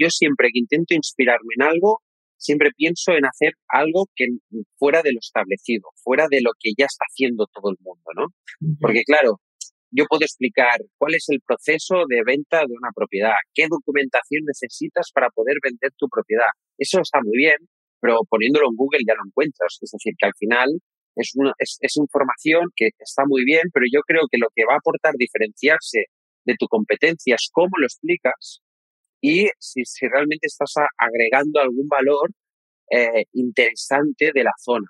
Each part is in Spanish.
yo siempre que intento inspirarme en algo, siempre pienso en hacer algo que fuera de lo establecido, fuera de lo que ya está haciendo todo el mundo, ¿no? Porque claro, yo puedo explicar cuál es el proceso de venta de una propiedad, qué documentación necesitas para poder vender tu propiedad. Eso está muy bien, pero poniéndolo en Google ya lo encuentras. Es decir, que al final es, una, es, información que está muy bien, pero yo creo que lo que va a aportar diferenciarse de tu competencia es cómo lo explicas y si, realmente estás agregando algún valor eh, interesante de la zona.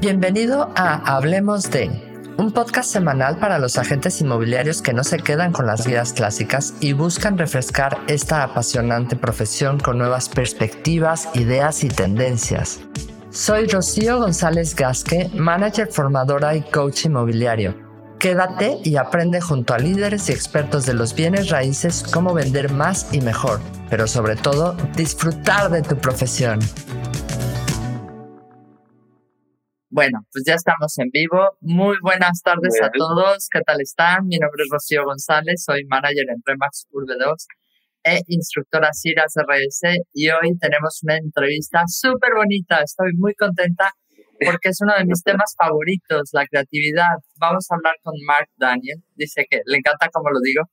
Bienvenido a Hablemos de, un podcast semanal para los agentes inmobiliarios que no se quedan con las guías clásicas y buscan refrescar esta apasionante profesión con nuevas perspectivas, ideas y tendencias. Soy Rocío González Gasque, manager formadora y coach inmobiliario. Quédate y aprende junto a líderes y expertos de los bienes raíces cómo vender más y mejor, pero sobre todo disfrutar de tu profesión. Bueno, pues ya estamos en vivo. Muy buenas tardes a todos. ¿Qué tal están? Mi nombre es Rocío González, soy manager en Remax Urbe 2 e instructora CIRAS RS y hoy tenemos una entrevista súper bonita. Estoy muy contenta porque es uno de mis temas favoritos, la creatividad. Vamos a hablar con Mark Daniel. Dice que le encanta como lo digo.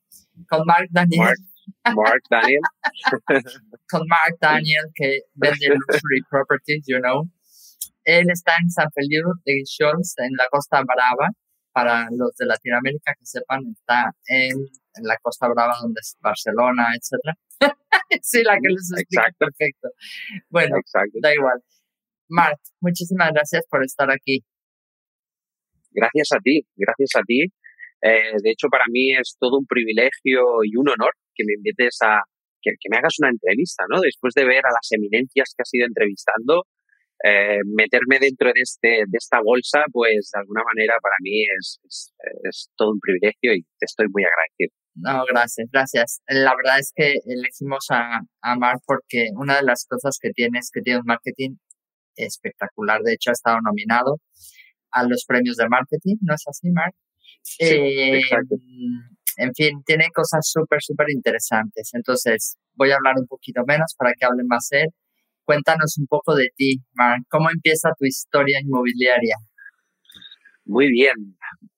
Con Mark Daniel. Mark, Daniel. con Mark Daniel que vende luxury properties, you know. Él está en San Feliu de Guixols, en la Costa Brava. Para los de Latinoamérica que sepan, está en, la Costa Brava, donde es Barcelona, etc. sí, la que les explica perfecto. Bueno, da igual. Mark, muchísimas gracias por estar aquí. Gracias a ti, gracias a ti. Eh, de hecho, para mí es todo un privilegio y un honor que me invites a que, que, me hagas una entrevista, ¿no? Después de ver a las eminencias que has ido entrevistando, eh, meterme dentro de, este, de esta bolsa, pues de alguna manera para mí es, es, todo un privilegio y te estoy muy agradecido. No, gracias, gracias. La verdad es que elegimos a, a Mark porque una de las cosas que tiene es que tiene un marketing espectacular. De hecho, ha estado nominado a los premios de marketing, ¿no es así, Mark? Sí, eh, en fin, tiene cosas súper, súper interesantes. Entonces, voy a hablar un poquito menos para que hable más él Cuéntanos un poco de ti, Mark. ¿Cómo empieza tu historia inmobiliaria? Muy bien.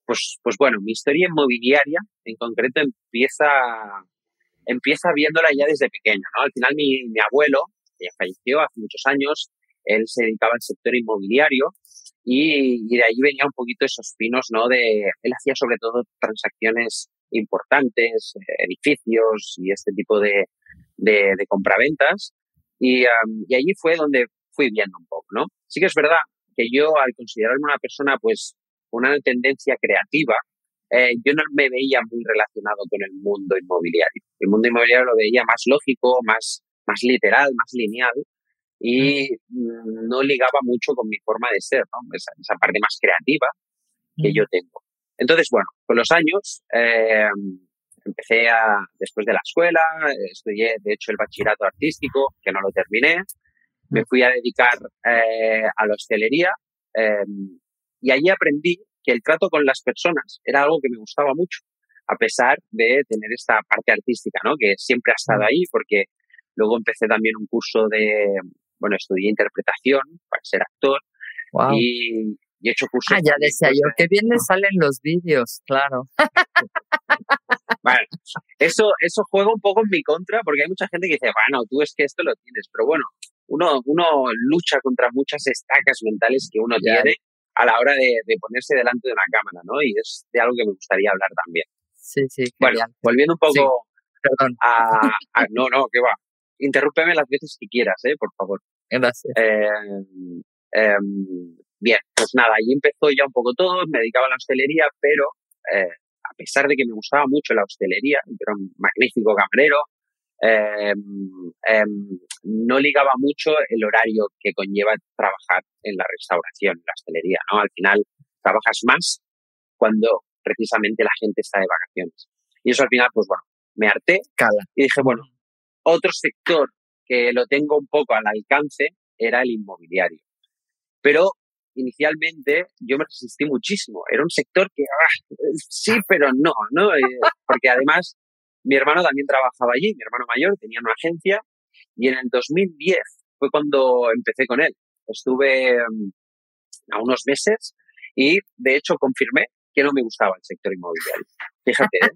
Pues, pues bueno, mi historia inmobiliaria en concreto empieza, empieza viéndola ya desde pequeño. ¿no? Al final mi, mi abuelo, que ya falleció hace muchos años, él se dedicaba al sector inmobiliario y, de ahí venía un poquito esos pinos, ¿no? De, él hacía sobre todo transacciones importantes, eh, edificios y este tipo de, de, compraventas. Y, y allí fue donde fui viendo un poco, ¿no? Sí que es verdad que yo, al considerarme una persona, pues, una tendencia creativa, eh, yo no me veía muy relacionado con el mundo inmobiliario. El mundo inmobiliario lo veía más lógico, más, más literal, más lineal y no ligaba mucho con mi forma de ser, ¿no? Esa, esa parte más creativa que yo tengo. Entonces, bueno, con los años, eh, empecé a, después de la escuela, estudié de hecho el bachillerato artístico, que no lo terminé, me fui a dedicar eh, a la hostelería em, y allí aprendí que el trato con las personas era algo que me gustaba mucho, a pesar de tener esta parte artística, ¿no? Que siempre ha estado ahí, porque luego empecé también un curso de, bueno, estudié interpretación para ser actor y, y, he hecho cursos. Ah, ya decía yo, que bien me salen los vídeos, claro. Vale, eso, eso juega un poco en mi contra porque hay mucha gente que dice, bueno, tú es que esto lo tienes, pero bueno, uno, uno lucha contra muchas estacas mentales que uno tiene a la hora de, de, ponerse delante de una cámara, ¿no? Y es de algo que me gustaría hablar también. Sí, sí. Bueno, volviendo un poco Perdón. A, No, no, que va. Interrúpeme las veces que quieras, ¿eh? Por favor. Gracias. Eh, eh, bien, pues nada, ahí empezó ya un poco todo, me dedicaba a la hostelería, pero eh, a pesar de que me gustaba mucho la hostelería, era un magnífico camarero, em, em, no ligaba mucho el horario que conlleva trabajar en la restauración, en la hostelería, ¿no? Al final trabajas más cuando precisamente la gente está de vacaciones. Y eso al final, pues bueno, me harté Cala. y dije, bueno, otro sector que lo tengo un poco al alcance era el inmobiliario. Pero inicialmente yo me resistí muchísimo. Era un sector que ah, sí, pero no, ¿no? Eh, porque además mi hermano también trabajaba allí, mi hermano mayor tenía una agencia y en el 2010 fue cuando empecé con él. Estuve mm, a unos meses y de hecho confirmé que no me gustaba el sector inmobiliario. Fíjate. ¿eh?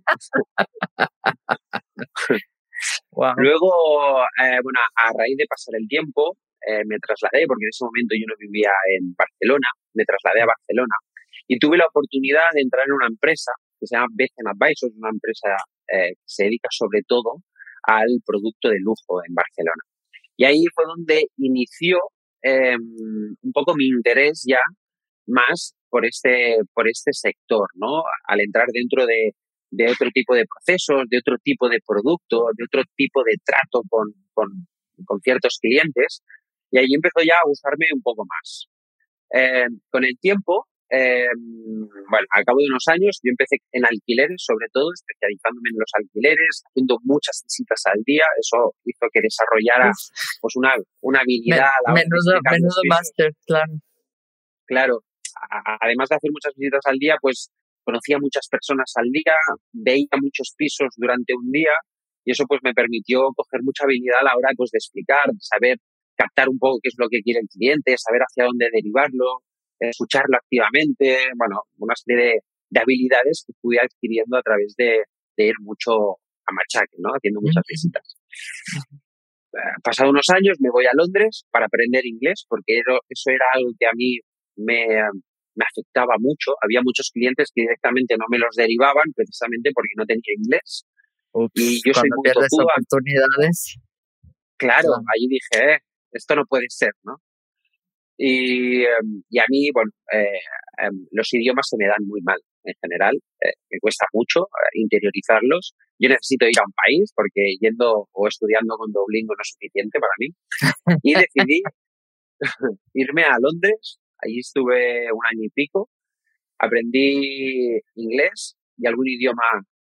Luego, eh, bueno, a raíz de pasar el tiempo, eh, me trasladé, porque en ese momento yo no vivía en Barcelona, me trasladé a Barcelona y tuve la oportunidad de entrar en una empresa que se llama Beckham Advisors, una empresa que se dedica sobre todo al producto de lujo en Barcelona. Y ahí fue donde inició em, un poco mi interés ya más por este, por este sector, ¿no? Al entrar dentro de, de otro tipo de procesos, de otro tipo de producto, de otro tipo de trato con, con, con ciertos clientes. Y ahí empezó ya a gustarme un poco más. Eh, con el tiempo, eh, bueno, al cabo de unos años, yo empecé en alquileres, sobre todo, especializándome en los alquileres, haciendo muchas visitas al día. Eso hizo que desarrollara pues una, una habilidad. menudo menudo máster, claro. Claro, además de hacer muchas visitas al día, pues conocía muchas personas al día, veía muchos pisos durante un día y eso pues me permitió coger mucha habilidad a la hora pues, de explicar, de saber captar un poco qué es lo que quiere el cliente, saber hacia dónde derivarlo, escucharlo activamente, bueno, una serie de, habilidades que fui adquiriendo a través de, ir mucho a machaque, ¿no? Haciendo muchas visitas. Eh, pasado unos años me voy a Londres para aprender inglés porque eso era algo que a mí me, me afectaba mucho. Había muchos clientes que directamente no me los derivaban precisamente porque no tenía inglés. y yo soy muy oportunidades. Claro, ahí dije, eh, esto no puede ser, ¿no? Y, em, y a mí, bueno, eh, em, los idiomas se me dan muy mal en general. Eh, me cuesta mucho interiorizarlos. Yo necesito ir a un país porque yendo o estudiando con Duolingo no es suficiente para mí. Y decidí irme a Londres Allí estuve un año y pico. Aprendí inglés y algún idioma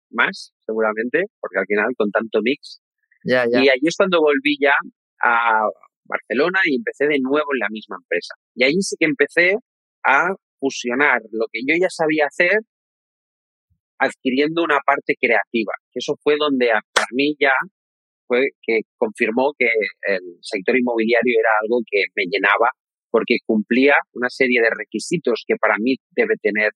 más, seguramente, porque al final con tanto mix. Y allí es cuando volví ya a Barcelona y empecé de nuevo en la misma empresa. Y allí sí que empecé a fusionar lo que yo ya sabía hacer adquiriendo una parte creativa. Eso fue donde para mí ya fue que confirmó que el sector inmobiliario era algo que me llenaba porque cumplía una serie de requisitos que para mí debe tener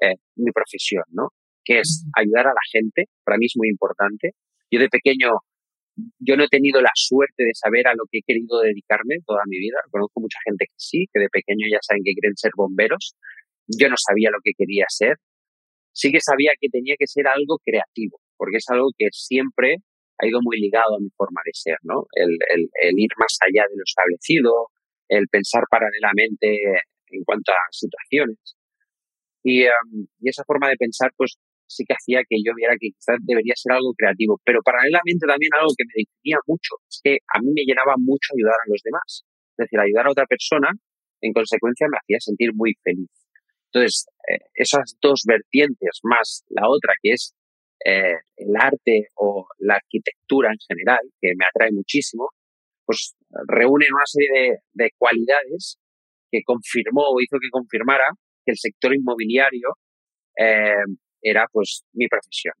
eh, mi profesión, ¿no? Que es ayudar a la gente, para mí es muy importante. Yo de pequeño, yo no he tenido la suerte de saber a lo que he querido dedicarme toda mi vida. Conozco mucha gente que sí, que de pequeño ya saben que quieren ser bomberos. Yo no sabía lo que quería ser. Sí que sabía que tenía que ser algo creativo, porque es algo que siempre ha ido muy ligado a mi forma de ser, ¿no? El, el ir más allá de lo establecido, el pensar paralelamente en cuanto a situaciones. Y, em, y, esa forma de pensar, pues sí que hacía que yo viera que quizás debería ser algo creativo, pero paralelamente también algo que me definía mucho, es que a mí me llenaba mucho ayudar a los demás. Es decir, ayudar a otra persona, en consecuencia, me hacía sentir muy feliz. Entonces, eh, esas dos vertientes más la otra, que es eh, el arte o la arquitectura en general, que me atrae muchísimo, pues reúnen una serie de, cualidades que confirmó o hizo que confirmara que el sector inmobiliario eh, era pues mi profesión.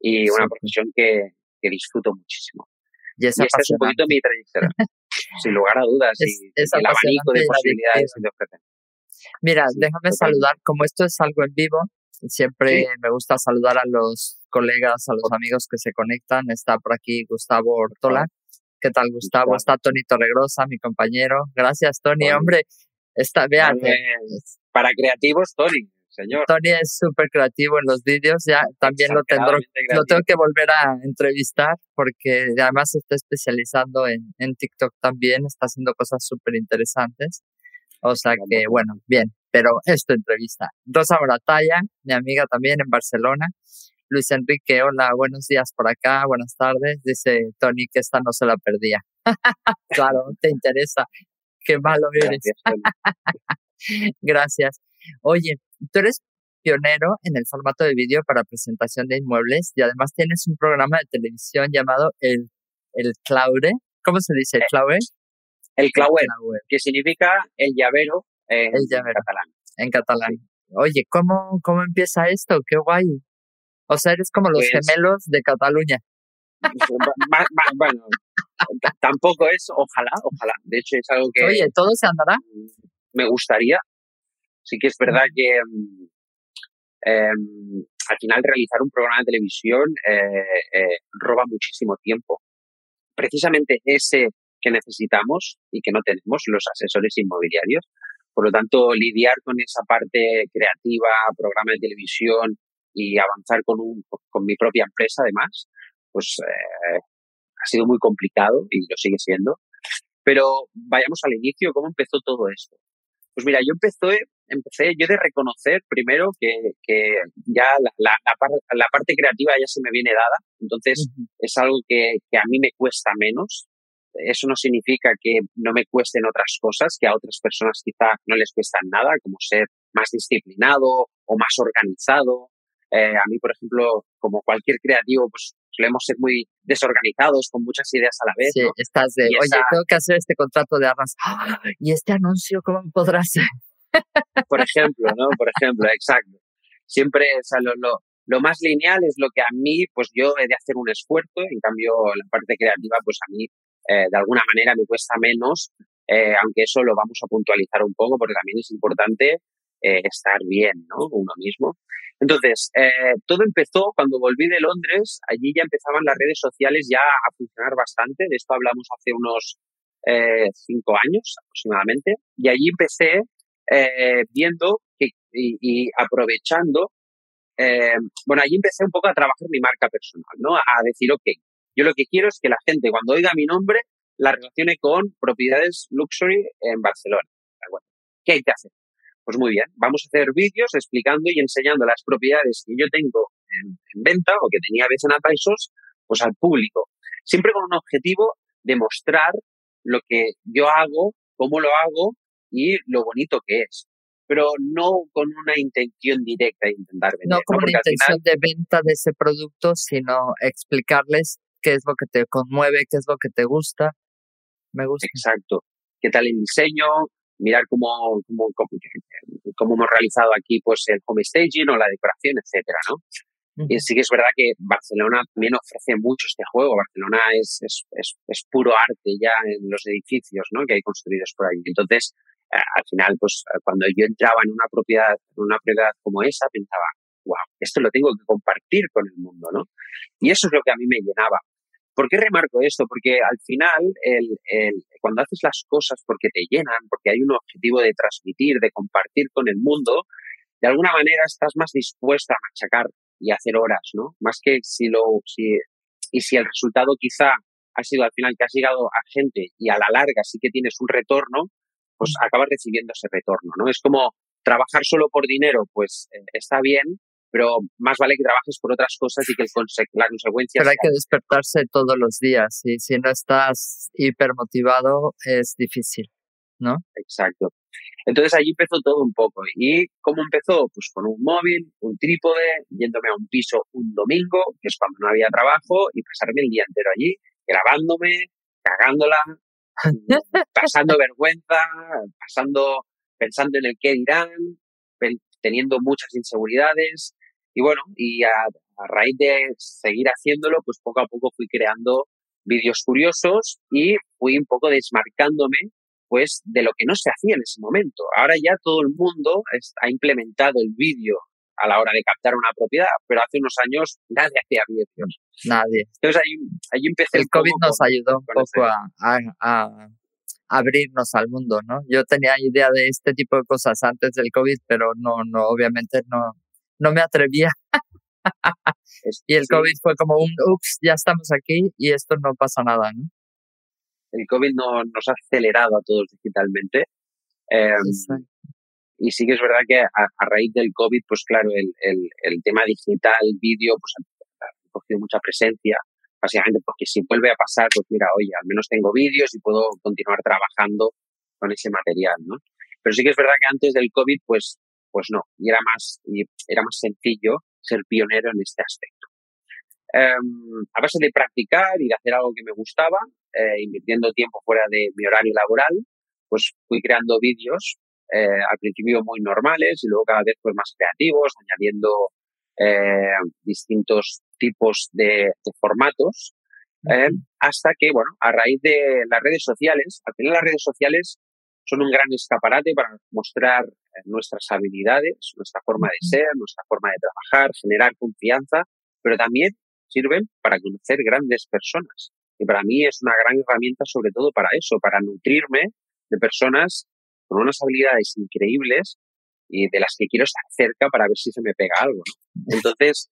Y una profesión que, disfruto muchísimo. Y, esa es un poquito mi trayectoria, sin lugar a dudas, y, el abanico de posibilidades que te ofrecen. Mira, déjame saludar, como esto es algo en vivo, siempre me gusta saludar a los colegas, a los amigos que se conectan. Está por aquí Gustavo Ortola, ¿Qué tal, Gustavo? Está Tony Torregrosa, mi compañero. Gracias, Tony. Hombre, está, vean. Para creativos, Tony, señor. Tony es súper creativo en los vídeos. Ya también lo, tendré, lo tengo que volver a entrevistar porque además se está especializando en, en TikTok también. Está haciendo cosas súper interesantes. O sea que, bueno, bien. Pero esta entrevista. Rosa Moratalla, mi amiga también en Barcelona. Luis Enrique, hola, buenos días por acá, buenas tardes. Dice Tony que esta no se la perdía. claro, te interesa. Qué malo eres. Gracias. Oye, tú eres pionero en el formato de vídeo para presentación de inmuebles y además tienes un programa de televisión llamado El, el Claure. ¿Cómo se dice? ¿El Claure? El Claure, que significa el llavero en, catalán. En catalán. Oye, ¿cómo, ¿cómo empieza esto? Qué guay. O sea, eres como los pues gemelos de Cataluña. bueno, tampoco es, ojalá, ojalá. De hecho, es algo que. Oye, ¿todo se andará? Me gustaría. Sí que es verdad que mm, em, al final realizar un programa de televisión eh, eh, roba muchísimo tiempo. Precisamente ese que necesitamos y que no tenemos los asesores inmobiliarios. Por lo tanto, lidiar con esa parte creativa, programa de televisión y avanzar con, un, con mi propia empresa, además, pues eh, ha sido muy complicado y lo sigue siendo. Pero vayamos al inicio, ¿cómo empezó todo esto? Pues mira, yo empecé, empecé yo de reconocer primero que, que ya la, la, la, parte creativa ya se me viene dada, entonces es algo que, que a mí me cuesta menos. Eso no significa que no me cuesten otras cosas que a otras personas quizá no les cuestan nada, como ser más disciplinado o más organizado. Eh, a mí, por ejemplo, como cualquier creativo, pues solemos ser muy desorganizados, con muchas ideas a la vez. Sí, estás de, oye, tengo que hacer este contrato de arras. ¿Y este anuncio cómo podrá ser? Por ejemplo, ¿no? Por ejemplo, exacto. Siempre, o sea, lo, lo, lo, más lineal es lo que a mí, pues yo he de hacer un esfuerzo, en cambio la parte creativa, pues a mí, eh, de alguna manera me cuesta menos, eh, aunque eso lo vamos a puntualizar un poco, porque también es importante eh, estar bien, ¿no? Uno mismo. Entonces, eh, todo empezó cuando volví de Londres, allí ya empezaban las redes sociales ya a funcionar bastante, de esto hablamos hace unos eh, cinco años aproximadamente, y allí empecé eh, viendo y, aprovechando, bueno, allí empecé un poco a trabajar mi marca personal, ¿no? A decir, ok, yo lo que quiero es que la gente cuando oiga mi nombre la relacione con propiedades luxury en Barcelona. ¿Qué hay que hacer? Pues muy bien, vamos a hacer vídeos explicando y enseñando las propiedades que yo tengo en, venta o que tenía veces en Apaisos, pues al público. Siempre con un objetivo de mostrar lo que yo hago, cómo lo hago y lo bonito que es. Pero no con una intención directa de intentar vender. No con una intención de venta de ese producto, sino explicarles qué es lo que te conmueve, qué es lo que te gusta. Me gusta. Exacto. ¿Qué tal el diseño? Mirar cómo, cómo, cómo, hemos realizado aquí pues el home staging o la decoración, etcétera, ¿no? Y sí que es verdad que Barcelona también ofrece mucho este juego. Barcelona es, es, es, es puro arte ya en los edificios ¿no? que hay construidos por ahí. Entonces, eh, al final, pues cuando yo entraba en una propiedad, en una propiedad como esa, pensaba, wow, esto lo tengo que compartir con el mundo, ¿no? Y eso es lo que a mí me llenaba. ¿Por qué remarco esto? Porque al final, el, el, cuando haces las cosas porque te llenan, porque hay un objetivo de transmitir, de compartir con el mundo, de alguna manera estás más dispuesta a machacar y hacer horas, ¿no? Más que si lo, si, y si el resultado quizá ha sido al final que has llegado a gente y a la larga sí que tienes un retorno, pues acabas recibiendo ese retorno, ¿no? Es como trabajar solo por dinero, pues eh, está bien, pero más vale que trabajes por otras cosas y que el la consecuencia... Pero hay que despertarse todos los días y si no estás hipermotivado es difícil, ¿no? Exacto. Entonces allí empezó todo un poco. ¿Y cómo empezó? Pues con un móvil, un trípode, yéndome a un piso un domingo, que es cuando no había trabajo, y pasarme el día entero allí, grabándome, cagándola, pasando vergüenza, pasando, pensando en el qué dirán, teniendo muchas inseguridades, y bueno, y a, raíz de seguir haciéndolo, pues poco a poco fui creando vídeos curiosos y fui un poco desmarcándome pues de lo que no se hacía en ese momento. Ahora ya todo el mundo ha implementado el vídeo a la hora de captar una propiedad, pero hace unos años nadie hacía vídeos. Nadie. Entonces ahí, ahí empecé. El COVID nos ayudó un poco a, a, abrirnos al mundo, ¿no? Yo tenía idea de este tipo de cosas antes del COVID, pero no, no, obviamente no, no me atrevía. y el COVID fue como un, ups, ya estamos aquí y esto no pasa nada, ¿no? El COVID no, nos ha acelerado a todos digitalmente. Eh, y sí que es verdad que a, raíz del COVID, pues claro, el, el, el tema digital, vídeo, pues ha, cogido mucha presencia, básicamente porque si vuelve a pasar, pues mira, oye, al menos tengo vídeos y puedo continuar trabajando con ese material, ¿no? Pero sí que es verdad que antes del COVID, pues pues no, y era más, y era más sencillo ser pionero en este aspecto. Um, a base de practicar y de hacer algo que me gustaba, eh, invirtiendo tiempo fuera de mi horario laboral, pues fui creando vídeos eh, al principio muy normales y luego cada vez pues más creativos, añadiendo eh, distintos tipos de, formatos, eh, hasta que, bueno, a raíz de las redes sociales, al final las redes sociales son un gran escaparate para mostrar nuestras habilidades, nuestra forma de ser, nuestra forma de trabajar, generar confianza, pero también sirven para conocer grandes personas. Y para mí es una gran herramienta sobre todo para eso, para nutrirme de personas con unas habilidades increíbles y de las que quiero estar cerca para ver si se me pega algo. Entonces,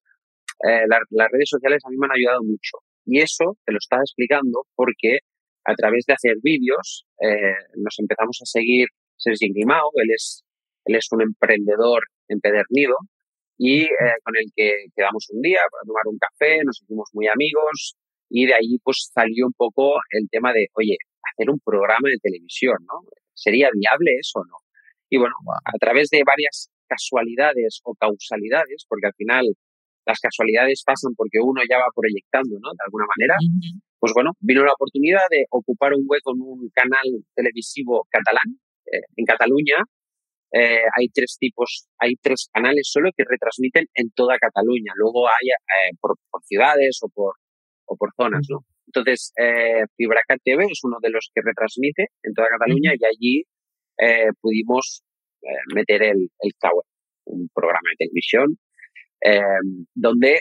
eh, las redes sociales a mí me han ayudado mucho. Y eso te lo estaba explicando porque a través de hacer vídeos eh, nos empezamos a seguir Sergi Grimao, él es, él es un emprendedor empedernido y eh, con el que quedamos un día para tomar un café, nos hicimos muy amigos y de ahí pues salió un poco el tema de, oye, hacer un programa de televisión, ¿no? ¿Sería viable eso o no? Y bueno, a través de varias casualidades o causalidades, porque al final las casualidades pasan porque uno ya va proyectando, ¿no? De alguna manera, pues bueno, vino la oportunidad de ocupar un hueco en un canal televisivo catalán, eh, en Cataluña. Eh, hay tres tipos, hay tres canales solo que retransmiten en toda Cataluña. Luego hay eh, por, ciudades o por, o por zonas, ¿no? Entonces, eh, FibraCat TV es uno de los que retransmite en toda Cataluña y allí eh, pudimos meter el, el un programa de televisión, em, donde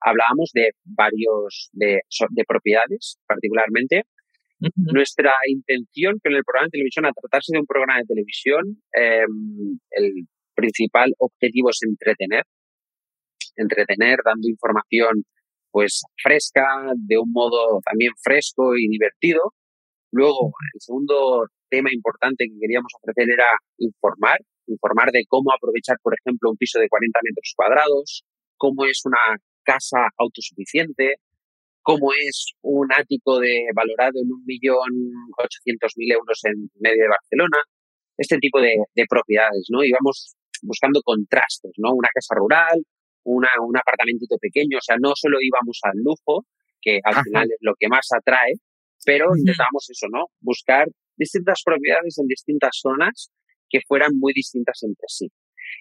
hablábamos de varios, de, de propiedades particularmente. Nuestra intención con el programa de televisión, a tratarse de un programa de televisión, em, el principal objetivo es entretener, entretener dando información pues fresca, de un modo también fresco y divertido. Luego, el segundo tema importante que queríamos ofrecer era informar, informar de cómo aprovechar, por ejemplo, un piso de 40 metros cuadrados, cómo es una casa autosuficiente, cómo es un ático de valorado en un millón ochocientos mil euros en medio de Barcelona, este tipo de, de propiedades, ¿no? Íbamos buscando contrastes, ¿no? Una casa rural, una, un apartamentito pequeño, o sea, no solo íbamos al lujo, que al final es lo que más atrae, pero intentábamos eso, ¿no? Buscar distintas propiedades en distintas zonas que fueran muy distintas entre sí.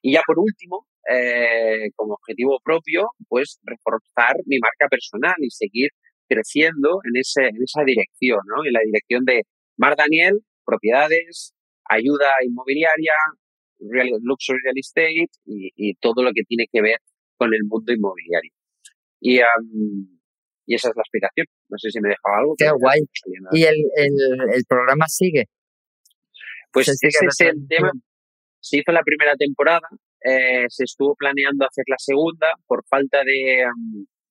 Y ya por último, eh, como objetivo propio, pues reforzar mi marca personal y seguir creciendo en, ese, en esa dirección, ¿no? En la dirección de Mar Daniel, propiedades, ayuda inmobiliaria, real, luxury real estate y, y, todo lo que tiene que ver con el mundo inmobiliario. Y, y esa es la explicación. No sé si me dejaba algo. Qué guay. ¿Y el, el, programa sigue? Pues ese es el tema. Se hizo la primera temporada, eh, se estuvo planeando hacer la segunda, por falta de,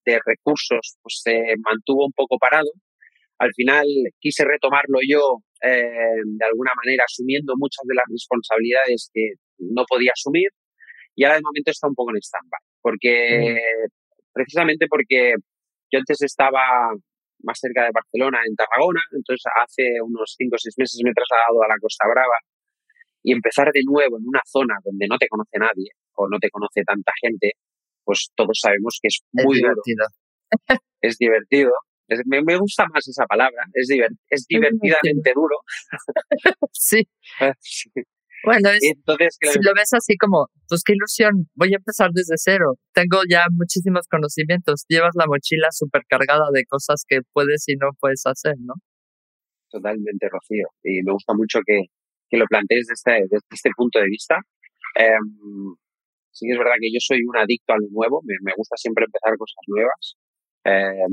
de recursos, pues se mantuvo un poco parado. Al final quise retomarlo yo eh, de alguna manera, asumiendo muchas de las responsabilidades que no podía asumir, y ahora de momento está un poco en stand-by porque precisamente porque yo antes estaba más cerca de Barcelona, en Tarragona, entonces hace unos 5 o 6 meses me he trasladado a la Costa Brava y empezar de nuevo en una zona donde no te conoce nadie o no te conoce tanta gente, pues todos sabemos que es muy divertido. es divertido. me, me, gusta más esa palabra, es, es divertidamente duro. sí. sí. Bueno, Entonces, si lo ves así como, pues qué ilusión, voy a empezar desde cero. Tengo ya muchísimos conocimientos. Llevas la mochila súper cargada de cosas que puedes y no puedes hacer, ¿no? Totalmente, Rocío. Y me gusta mucho que, que lo plantees desde, desde, este punto de vista. Eh, sí que es verdad que yo soy un adicto a lo nuevo, me, me gusta siempre empezar cosas nuevas. Eh,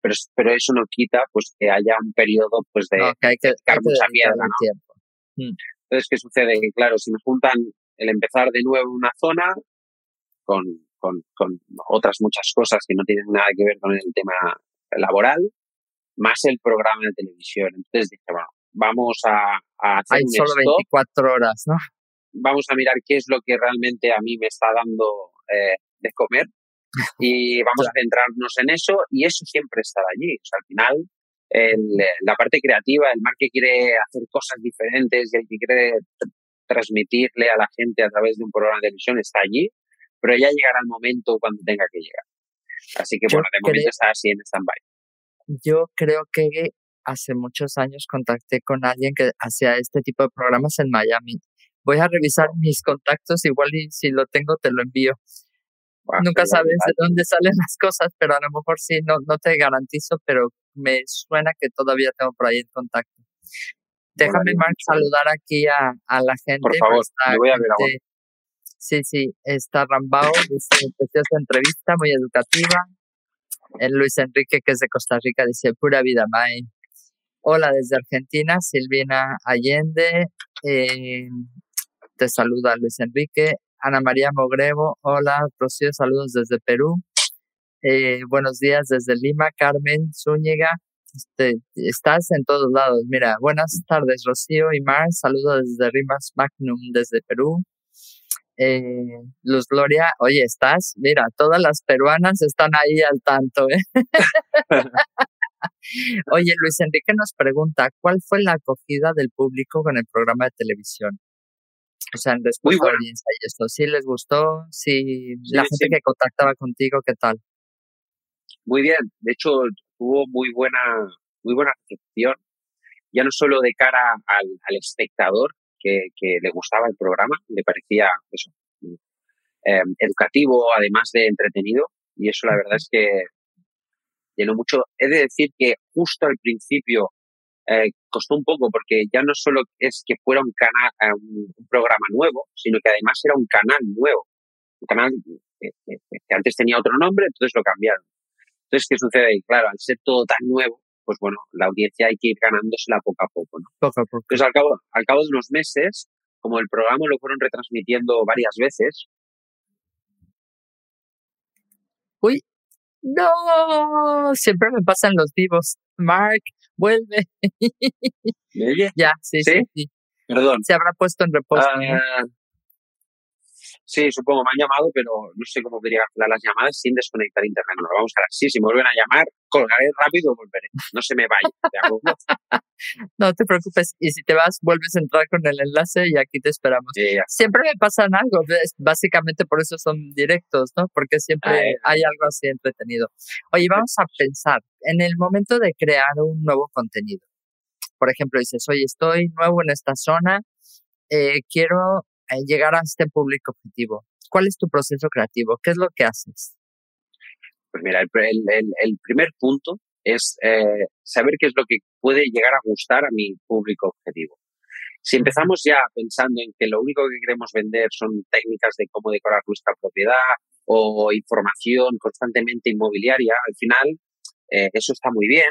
pero, pero eso no quita pues que haya un periodo pues de no, que hay que, hay mucha mierda, ¿no? Tiempo. Mm. Entonces, ¿qué sucede? Que, claro, si me juntan el empezar de nuevo una zona con, con, con otras muchas cosas que no tienen nada que ver con el tema laboral, más el programa de televisión. Entonces dije, bueno, vamos a, a hacer Hay solo 24 horas, ¿no? Vamos a mirar qué es lo que realmente a mí me está dando eh, de comer y vamos a centrarnos en eso y eso siempre estará allí. O sea, al final el, la parte creativa, el mar que quiere hacer cosas diferentes y el que quiere transmitirle a la gente a través de un programa de televisión está allí, pero ya llegará el momento cuando tenga que llegar. Así que bueno, de momento está así en stand-by. Yo creo que hace muchos años contacté con alguien que hacía este tipo de programas en Miami. Voy a revisar mis contactos, igual y si lo tengo te lo envío. Nunca sabes de dónde salen las cosas, pero a lo mejor sí, no, no te garantizo, pero me suena que todavía tengo por ahí el contacto. Déjame, Mark, saludar aquí a, a la gente. Por favor, voy a ver Sí, sí, está Rambao, dice, preciosa entrevista, muy educativa. El Luis Enrique, que es de Costa Rica, dice, pura vida, May. Hola desde Argentina, Silvina Allende. Eh, te saluda Luis Enrique. Ana María Mogrevo, hola, Rocío, saludos desde Perú. Eh, buenos días desde Lima, Carmen Zúñiga. Este, estás en todos lados. Mira, buenas tardes, Rocío y Mar. Saludos desde Rimas Magnum, desde Perú. Eh, Luz Gloria, oye, ¿estás? Mira, todas las peruanas están ahí al tanto. ¿eh? oye, Luis Enrique nos pregunta, ¿cuál fue la acogida del público con el programa de televisión? O sea, en respuesta a audiencia y esto, ¿sí les gustó? ¿Sí, la gente que contactaba contigo, qué tal? Muy bien, de hecho tuvo muy buena, muy buena recepción, ya no solo de cara al, al espectador, que, que, le gustaba el programa, le parecía eso, eh, educativo, además de entretenido, y eso la verdad es que llenó mucho. He de decir que justo al principio eh, costó un poco porque ya no solo es que fuera un canal, eh, un, programa nuevo, sino que además era un canal nuevo. Un canal que, antes tenía otro nombre, entonces lo cambiaron. Entonces, ¿qué sucede? claro, al ser todo tan nuevo, pues bueno, la audiencia hay que ir ganándosela poco a poco, ¿no? Poco a poco. Entonces, al cabo, al cabo de unos meses, como el programa lo fueron retransmitiendo varias veces. Uy, no, siempre me pasan los vivos. Mark, vuelve. ¿Me Ya, sí, sí, sí, Perdón. Se habrá puesto en reposo. Ah, Sí, supongo, me han llamado, pero no sé cómo quería cancelar las llamadas sin desconectar internet. Bueno, vamos a ver. Sí, si me vuelven a llamar, colgaré rápido y volveré. No se me vaya. no te preocupes. Y si te vas, vuelves a entrar con el enlace y aquí te esperamos. siempre me pasan algo. Básicamente por eso son directos, ¿no? Porque siempre hay algo así entretenido. Oye, vamos a pensar en el momento de crear un nuevo contenido. Por ejemplo, dices, oye, estoy nuevo en esta zona, eh, quiero llegar a este público objetivo? ¿Cuál es tu proceso creativo? ¿Qué es lo que haces? Pues mira, el, el, primer punto es eh, saber qué es lo que puede llegar a gustar a mi público objetivo. Si empezamos ya pensando en que lo único que queremos vender son técnicas de cómo decorar nuestra propiedad o información constantemente inmobiliaria, al final eh, eso está muy bien,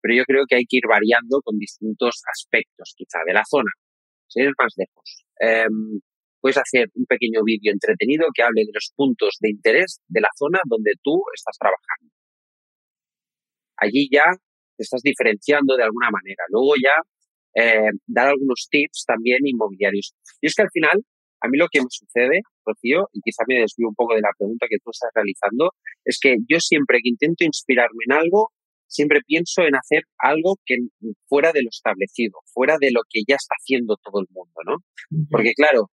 pero yo creo que hay que ir variando con distintos aspectos, quizá, de la zona. Si eres más lejos, em, puedes hacer un pequeño vídeo entretenido que hable de los puntos de interés de la zona donde tú estás trabajando. Allí ya te estás diferenciando de alguna manera. Luego ya eh, dar algunos tips también inmobiliarios. Y es que al final, a mí lo que me sucede, Rocío, y quizá me desvío un poco de la pregunta que tú estás realizando, es que yo siempre que intento inspirarme en algo, siempre pienso en hacer algo que fuera de lo establecido, fuera de lo que ya está haciendo todo el mundo, ¿no? Porque claro,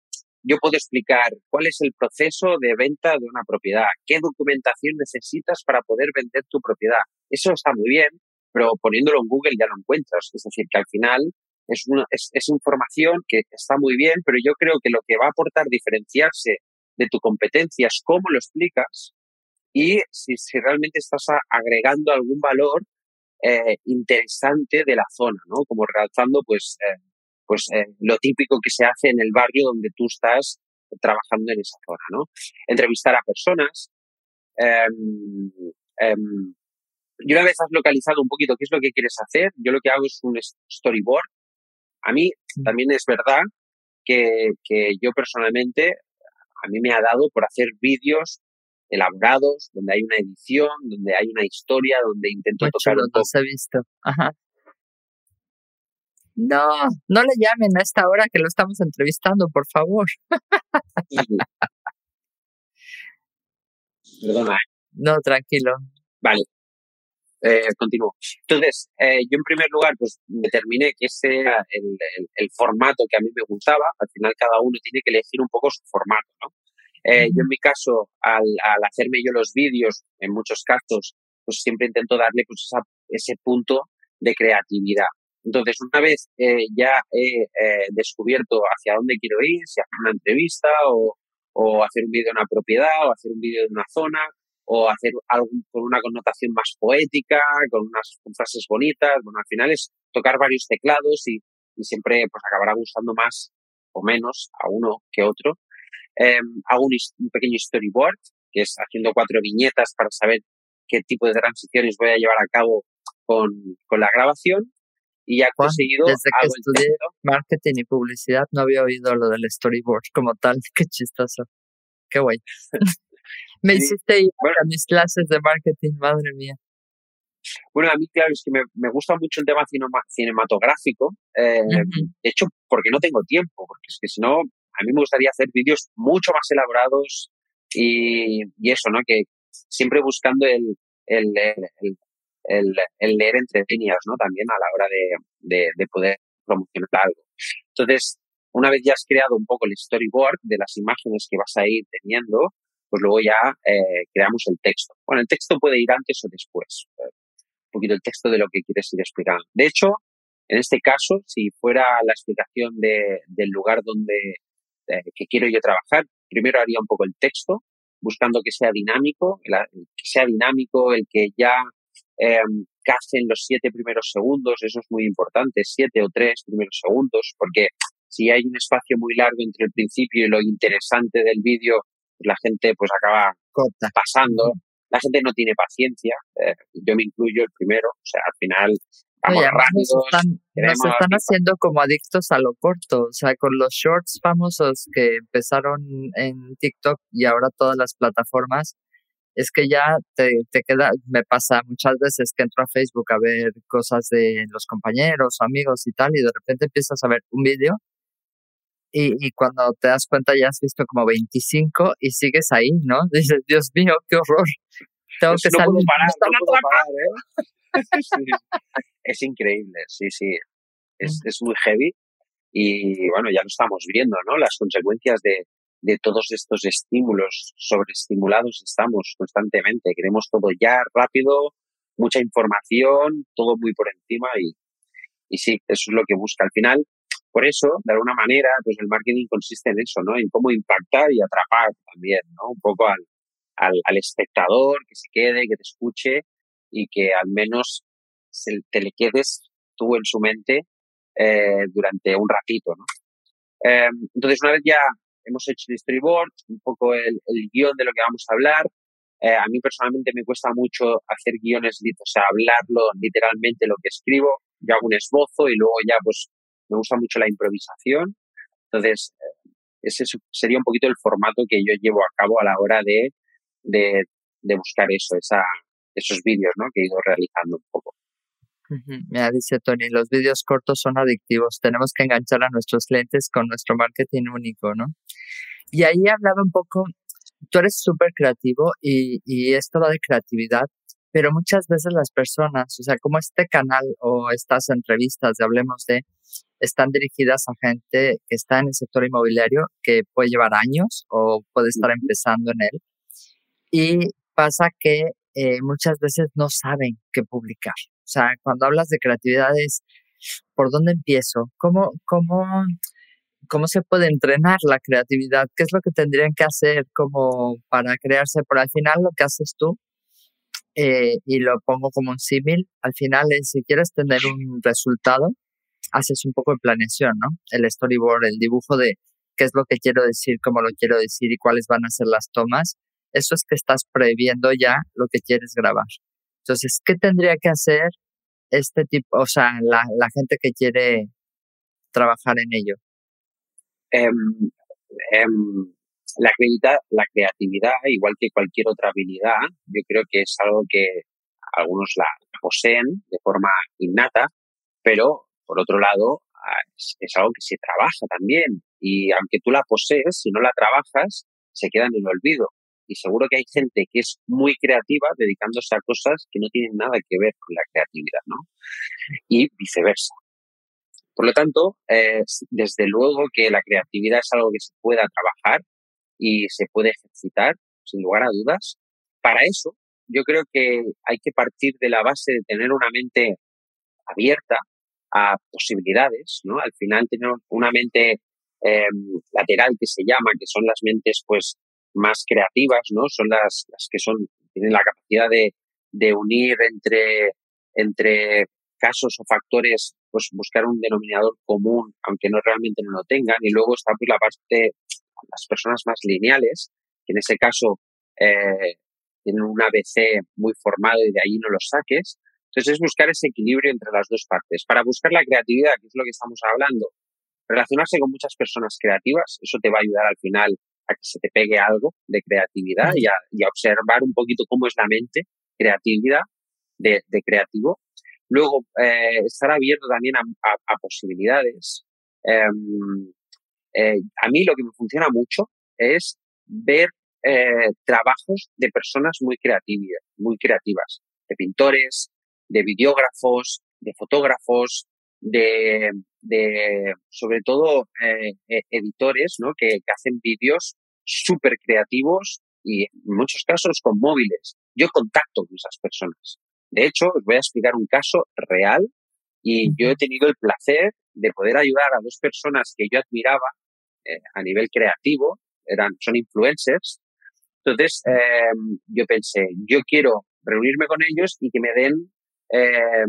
yo puedo explicar cuál es el proceso de venta de una propiedad, qué documentación necesitas para poder vender tu propiedad. Eso está muy bien, pero poniéndolo en Google ya lo encuentras. Es decir, que al final es, una, es, información que está muy bien, pero yo creo que lo que va a aportar diferenciarse de tu competencia es cómo lo explicas y si, realmente estás agregando algún valor eh, interesante de la zona, ¿no? Como realzando, pues, eh, pues eh, lo típico que se hace en el barrio donde tú estás trabajando en esa zona, ¿no? Entrevistar a personas. Em, em, y una vez has localizado un poquito qué es lo que quieres hacer, yo lo que hago es un storyboard. A mí también es verdad que, que yo personalmente, a mí me ha dado por hacer vídeos elaborados, donde hay una edición, donde hay una historia, donde intento tocar un poco. he visto. Ajá. No, no le llamen a esta hora que lo estamos entrevistando, por favor. Perdona. No, tranquilo. Vale. Eh, continúo. Entonces, eh, yo en primer lugar, pues determiné que ese era el, el, formato que a mí me gustaba. Al final, cada uno tiene que elegir un poco su formato, ¿no? Eh, yo en mi caso, al, al hacerme yo los vídeos, en muchos casos, pues siempre intento darle pues esa, ese punto de creatividad. Entonces, una vez eh, ya he eh, descubierto hacia dónde quiero ir, si hacer una entrevista o, o hacer un vídeo de una propiedad o hacer un vídeo de una zona o hacer algo con una connotación más poética, con unas frases bonitas, bueno, al final es tocar varios teclados y, y siempre pues acabará gustando más o menos a uno que otro. Em, hago un, un, pequeño storyboard, que es haciendo cuatro viñetas para saber qué tipo de transiciones voy a llevar a cabo con, con la grabación. Y ya he conseguido. Desde que estudié marketing y publicidad no había oído lo del storyboard como tal. Qué chistoso. Qué guay. me hiciste ir a mis clases de marketing, madre mía. Bueno, a mí, claro, es que me, me gusta mucho el tema cinematográfico. Eh, De hecho, porque no tengo tiempo, porque es que si no, a mí me gustaría hacer vídeos mucho más elaborados y, y eso, ¿no? Que siempre buscando el, el, el, el, el leer entre líneas, ¿no? También a la hora de, de, de poder promocionar algo. Entonces, una vez ya has creado un poco el storyboard de las imágenes que vas a ir teniendo, pues luego ya eh, creamos el texto. Bueno, el texto puede ir antes o después un poquito el texto de lo que quieres ir explicando. De hecho, en este caso, si fuera la explicación de, del lugar donde eh, que quiero yo trabajar, primero haría un poco el texto, buscando que sea dinámico, que sea dinámico, el que ya eh, case en los siete primeros segundos, eso es muy importante, siete o tres primeros segundos, porque si hay un espacio muy largo entre el principio y lo interesante del vídeo, pues la gente pues acaba pasando. La gente no tiene paciencia, eh, yo me incluyo el primero, o sea, al final vamos rápido. Nos están, haciendo como adictos a lo corto, o sea, con los shorts famosos que empezaron en TikTok y ahora todas las plataformas, es que ya te, te queda, me pasa muchas veces que entro a Facebook a ver cosas de los compañeros o amigos y tal, y de repente empiezas a ver un vídeo y, y, cuando te das cuenta ya has visto como 25 y sigues ahí, ¿no? Dices, Dios mío, qué horror. Tengo que salir. ¿eh? Es increíble, sí, sí. Es, es muy heavy y bueno, ya lo estamos viendo, ¿no? Las consecuencias de, de todos estos estímulos, sobreestimulados estamos constantemente. Queremos todo ya, rápido, mucha información, todo muy por encima y, y sí, eso es lo que busca. Al final, por eso, de alguna manera, pues el marketing consiste en eso, ¿no? En cómo impactar y atrapar también, ¿no? Un poco al, al, espectador, que se quede, que te escuche y que al menos te le quedes tú en su mente eh, durante un ratito, ¿no? Eh, entonces, una vez ya hemos hecho el storyboard, un poco el, el guion de lo que vamos a hablar, eh, a mí personalmente me cuesta mucho hacer guiones, o sea, hablarlo literalmente lo que escribo, yo hago un esbozo y luego ya pues me gusta mucho la improvisación. Entonces, eh, ese sería un poquito el formato que yo llevo a cabo a la hora de, de, de buscar eso, esa, esos vídeos ¿no? que he ido realizando un poco. Mira, dice Tony, los vídeos cortos son adictivos. Tenemos que enganchar a nuestros clientes con nuestro marketing único, ¿no? Y ahí he hablado un poco, tú eres súper creativo y, y esto va de creatividad, pero muchas veces las personas, o sea, como este canal o estas entrevistas de Hablemos de, están dirigidas a gente que está en el sector inmobiliario, que puede llevar años o puede estar empezando en él. Y pasa que eh, muchas veces no saben qué publicar. O sea, cuando hablas de creatividad es, ¿por dónde empiezo? ¿Cómo, cómo, cómo se puede entrenar la creatividad? ¿Qué es lo que tendrían que hacer como para crearse? Por al final lo que haces tú, eh, y lo pongo como un símil, al final si quieres tener un resultado, haces un poco de planeación, ¿no? El storyboard, el dibujo de qué es lo que quiero decir, cómo lo quiero decir y cuáles van a ser las tomas. Eso es que estás previendo ya lo que quieres grabar. Entonces, ¿qué tendría que hacer este tipo, o sea, la, la gente que quiere trabajar en ello? La, creatividad, la creatividad, igual que cualquier otra habilidad, yo creo que es algo que algunos la poseen de forma innata, pero por otro lado, ah, es, algo que se trabaja también. Y aunque tú la posees, si no la trabajas, se queda en el olvido. Y seguro que hay gente que es muy creativa dedicándose a cosas que no tienen nada que ver con la creatividad, ¿no? Y viceversa. Por lo tanto, eh, desde luego que la creatividad es algo que se pueda trabajar y se puede ejercitar, sin lugar a dudas. Para eso, yo creo que hay que partir de la base de tener una mente abierta a posibilidades, ¿no? Al final tenemos una mente em, lateral que se llama, que son las mentes pues más creativas, ¿no? Son las, las que son, tienen la capacidad de, de unir entre, entre casos o factores, pues buscar un denominador común, aunque no realmente no lo tengan. Y luego está pues la parte, las personas más lineales, que en ese caso eh, tienen un ABC muy formado y de ahí no los saques. Entonces es buscar ese equilibrio entre las dos partes. Para buscar la creatividad, que es lo que estamos hablando, relacionarse con muchas personas creativas, eso te va a ayudar al final a que se te pegue algo de creatividad y a, observar un poquito cómo es la mente creatividad de, creativo. Luego, eh, estar abierto también a, posibilidades. Em, eh, a mí lo que me funciona mucho es ver eh, trabajos de personas muy creativas, muy creativas, de pintores, de videógrafos, de fotógrafos, de, sobre todo e, editores, ¿no? Que, que hacen vídeos súper creativos y en muchos casos con móviles. Yo contacto con esas personas. De hecho, os voy a explicar un caso real y yo he tenido el placer de poder ayudar a dos personas que yo admiraba eh, a nivel creativo, eran, son influencers. Entonces, eh, yo pensé, yo quiero reunirme con ellos y que me den eh,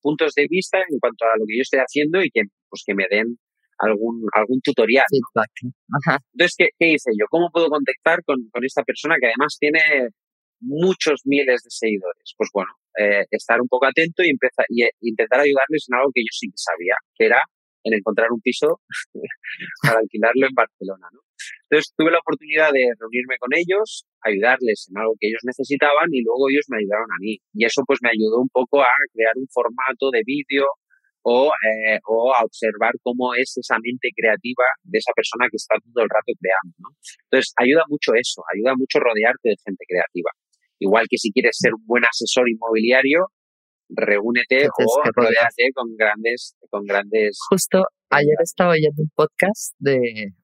puntos de vista en cuanto a lo que yo estoy haciendo y que, pues, que me den algún, algún tutorial. Entonces, ¿qué, ¿qué, hice yo? ¿Cómo puedo contactar con, con, esta persona que además tiene muchos miles de seguidores? Pues bueno, eh, estar un poco atento y, empezar, y intentar ayudarles en algo que yo sí que sabía, que era en encontrar un piso para alquilarlo en Barcelona. ¿no? Entonces tuve la oportunidad de reunirme con ellos, ayudarles en algo que ellos necesitaban y luego ellos me ayudaron a mí. Y eso pues me ayudó un poco a crear un formato de vídeo o, eh, o a observar cómo es esa mente creativa de esa persona que está todo el rato creando. Entonces ayuda mucho eso, ayuda mucho rodearte de gente creativa. Igual que si quieres ser un buen asesor inmobiliario, reúnete o rodeate con grandes, con grandes. Justo ayer estaba oyendo un podcast de,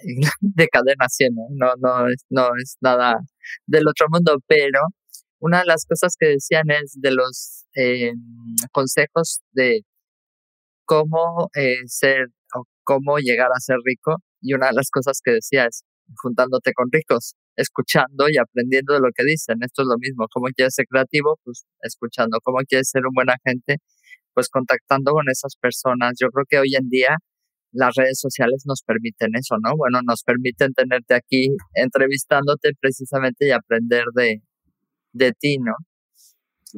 de Cadena 100, ¿eh? no, no, es, no es nada del otro mundo, pero una de las cosas que decían es de los eh, consejos de cómo eh, ser o cómo llegar a ser rico y una de las cosas que decía es juntándote con ricos escuchando y aprendiendo de lo que dicen. Esto es lo mismo. ¿Cómo quieres ser creativo? Pues escuchando. ¿Cómo quieres ser un buen agente? Pues contactando con esas personas. Yo creo que hoy en día las redes sociales nos permiten eso, ¿no? Bueno, nos permiten tenerte aquí entrevistándote precisamente y aprender de, de ti, ¿no?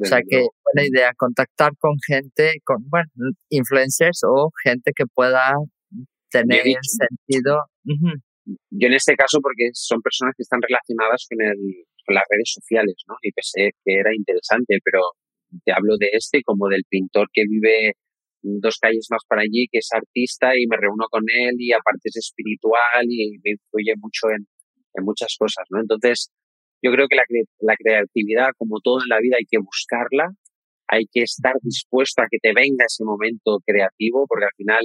o sea que buena idea contactar con gente, con, bueno, influencers o gente que pueda tener sentido. Yo en este caso, porque son personas que están relacionadas con, el, con las redes sociales, ¿no? Y pensé que era interesante, pero te hablo de este como del pintor que vive dos calles más para allí, que es artista y me reúno con él y aparte es espiritual y me influye mucho en, muchas cosas, ¿no? Entonces, yo creo que la, la creatividad, como todo en la vida, hay que buscarla, hay que estar dispuesto a que te venga ese momento creativo, porque al final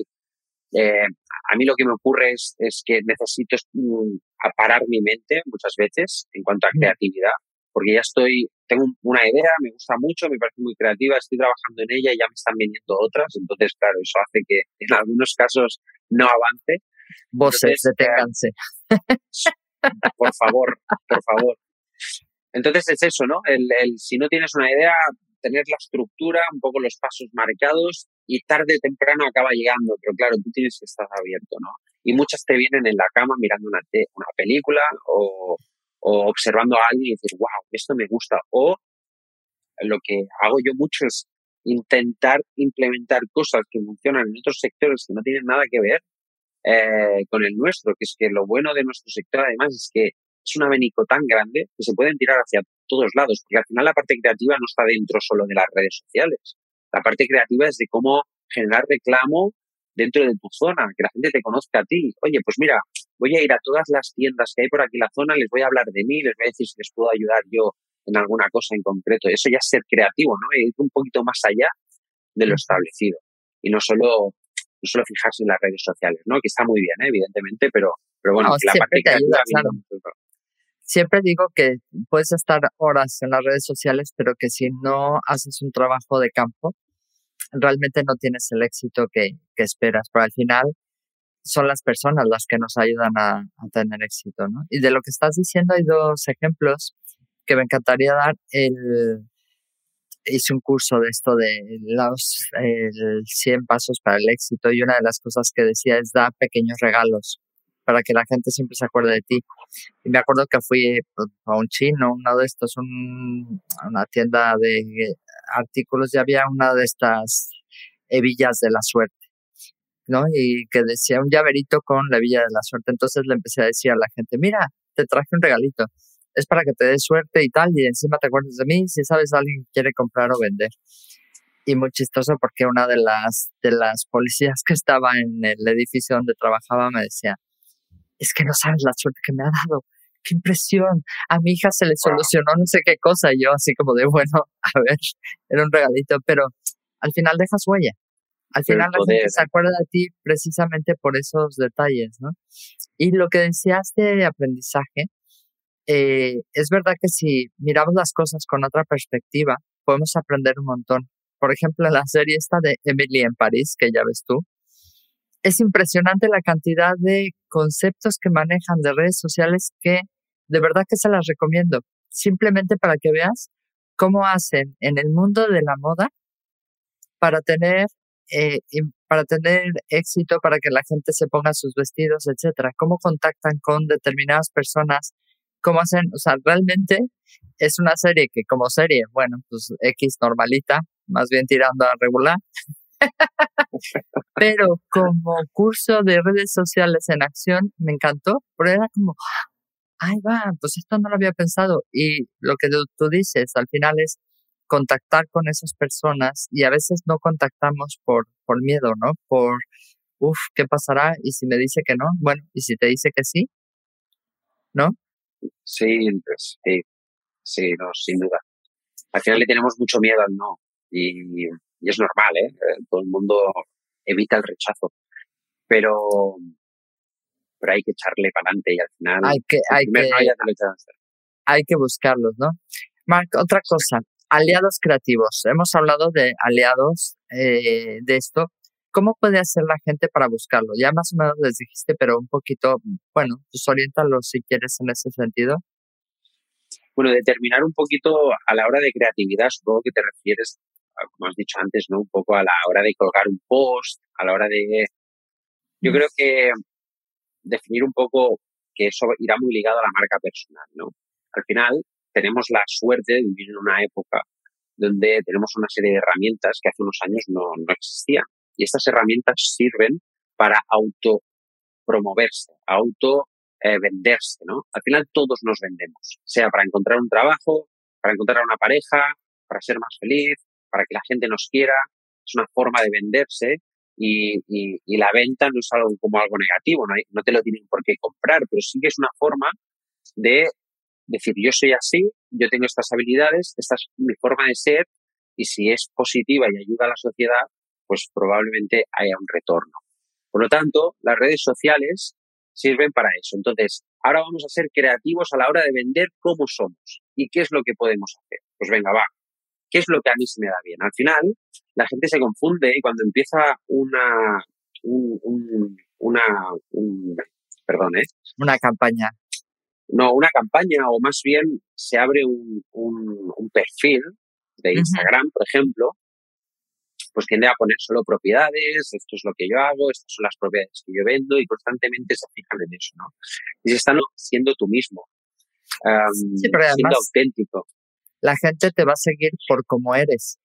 eh, a mí lo que me ocurre es, es que necesito mm, parar mi mente muchas veces en cuanto a creatividad, porque ya estoy, tengo una idea, me gusta mucho, me parece muy creativa, estoy trabajando en ella y ya me están viniendo otras, entonces claro, eso hace que en algunos casos no avance. Voces, deténganse. por favor, por favor. Entonces es eso, ¿no? El, el, si no tienes una idea, tener la estructura, un poco los pasos marcados y tarde o temprano acaba llegando, pero claro, tú tienes que estar abierto, ¿no? Y muchas te vienen en la cama mirando una, una película o, o observando a alguien y decir, wow, esto me gusta. O lo que hago yo mucho es intentar implementar cosas que funcionan en otros sectores que no tienen nada que ver eh, con el nuestro, que es que lo bueno de nuestro sector además es que es un abanico tan grande que se pueden tirar hacia todos lados, porque al final la parte creativa no está dentro solo de las redes sociales. La parte creativa es de cómo generar reclamo dentro de tu zona, que la gente te conozca a ti. Oye, pues mira, voy a ir a todas las tiendas que hay por aquí en la zona, les voy a hablar de mí, les voy a decir si les puedo ayudar yo en alguna cosa en concreto. Eso ya es ser creativo, ¿no? Ir un poquito más allá de lo establecido. Y no solo, no solo fijarse en las redes sociales, ¿no? Que está muy bien, ¿eh? evidentemente, pero, pero bueno, la parte creativa siempre digo que puedes estar horas en las redes sociales, pero que si no haces un trabajo de campo, realmente no tienes el éxito que, esperas. Pero al final son las personas las que nos ayudan a, tener éxito, ¿no? Y de lo que estás diciendo hay dos ejemplos que me encantaría dar. Hice un curso de esto de los el 100 pasos para el éxito y una de las cosas que decía es da pequeños regalos para que la gente siempre se acuerde de ti. Y me acuerdo que fui pues, a un chino, uno de estos, un, una tienda de artículos y había una de estas hebillas de la suerte. ¿no? Y que decía un llaverito con la Villa de la Suerte. Entonces le empecé a decir a la gente, mira, te traje un regalito. Es para que te dé suerte y tal, y encima te acuerdes de mí si sabes alguien quiere comprar o vender. Y muy chistoso porque una de las, de las policías que estaba en el edificio donde trabajaba me decía, es que no sabes la suerte que me ha dado. ¡Qué impresión! A mi hija se le solucionó no sé qué cosa. Y yo así como de, bueno, a ver, era un regalito, pero al final dejas huella. Al final la gente se acuerda de ti precisamente por esos detalles, ¿no? Y lo que decías de aprendizaje, eh, es verdad que si miramos las cosas con otra perspectiva, podemos aprender un montón. Por ejemplo, la serie esta de Emily en París, que ya ves tú, es impresionante la cantidad de conceptos que manejan de redes sociales que de verdad que se las recomiendo. Simplemente para que veas cómo hacen en el mundo de la moda para tener eh, para tener éxito, para que la gente se ponga sus vestidos, etcétera? ¿Cómo contactan con determinadas personas? ¿Cómo hacen? O sea, realmente es una serie que como serie, bueno, pues X normalita, más bien tirando a regular. Pero como curso de redes sociales en acción, me encantó, pero era como, ay, va, pues esto no lo había pensado. Y lo que tú dices al final es, contactar con esas personas y a veces no contactamos por, por miedo, ¿no? Por, uff, ¿qué pasará? Y si me dice que no, bueno, y si te dice que sí, ¿no? Sí, pues, sí, sí, no, sin duda. Al final le tenemos mucho miedo al no y, y es normal, ¿eh? ¿eh? Todo el mundo evita el rechazo, pero, pero hay que echarle para adelante y al final hay que, hay que, hay que buscarlos, ¿no? Mark, otra cosa, aliados creativos. Hemos hablado de aliados eh, de esto. ¿Cómo puede hacer la gente para buscarlo? Ya más o menos les dijiste, pero un poquito, bueno, pues oriéntalos si quieres en ese sentido. Bueno, determinar un poquito a la hora de creatividad, supongo que te refieres, como has dicho antes, ¿no? Un poco a la hora de colgar un post, a la hora de... Yo creo que definir un poco que eso irá muy ligado a la marca personal, ¿no? Al final, tenemos la suerte de vivir en una época donde tenemos una serie de herramientas que hace unos años no, existían. Y estas herramientas sirven para auto promoverse, auto eh, venderse, ¿no? Al final todos nos vendemos, sea para encontrar un trabajo, para encontrar una pareja, para ser más feliz, para que la gente nos quiera. Es una forma de venderse y, la venta no es algo como algo negativo, no, no te lo tienen por qué comprar, pero sí que es una forma de decir, yo soy así, yo tengo estas habilidades, esta es mi forma de ser, y si es positiva y ayuda a la sociedad, pues probablemente haya un retorno. Por lo tanto, las redes sociales sirven para eso. Entonces, ahora vamos a ser creativos a la hora de vender cómo somos y qué es lo que podemos hacer. Pues venga, va. ¿Qué es lo que a mí se me da bien? Al final, la gente se confunde y cuando empieza una, una, perdón, ¿eh? Una campaña no una campaña o más bien se abre un, un, perfil de Instagram, por ejemplo, pues tiende a poner solo propiedades, esto es lo que yo hago, estas son las propiedades que yo vendo y constantemente se fijan en eso, ¿no? Y se están siendo tú mismo, siendo auténtico. La gente te va a seguir por cómo eres.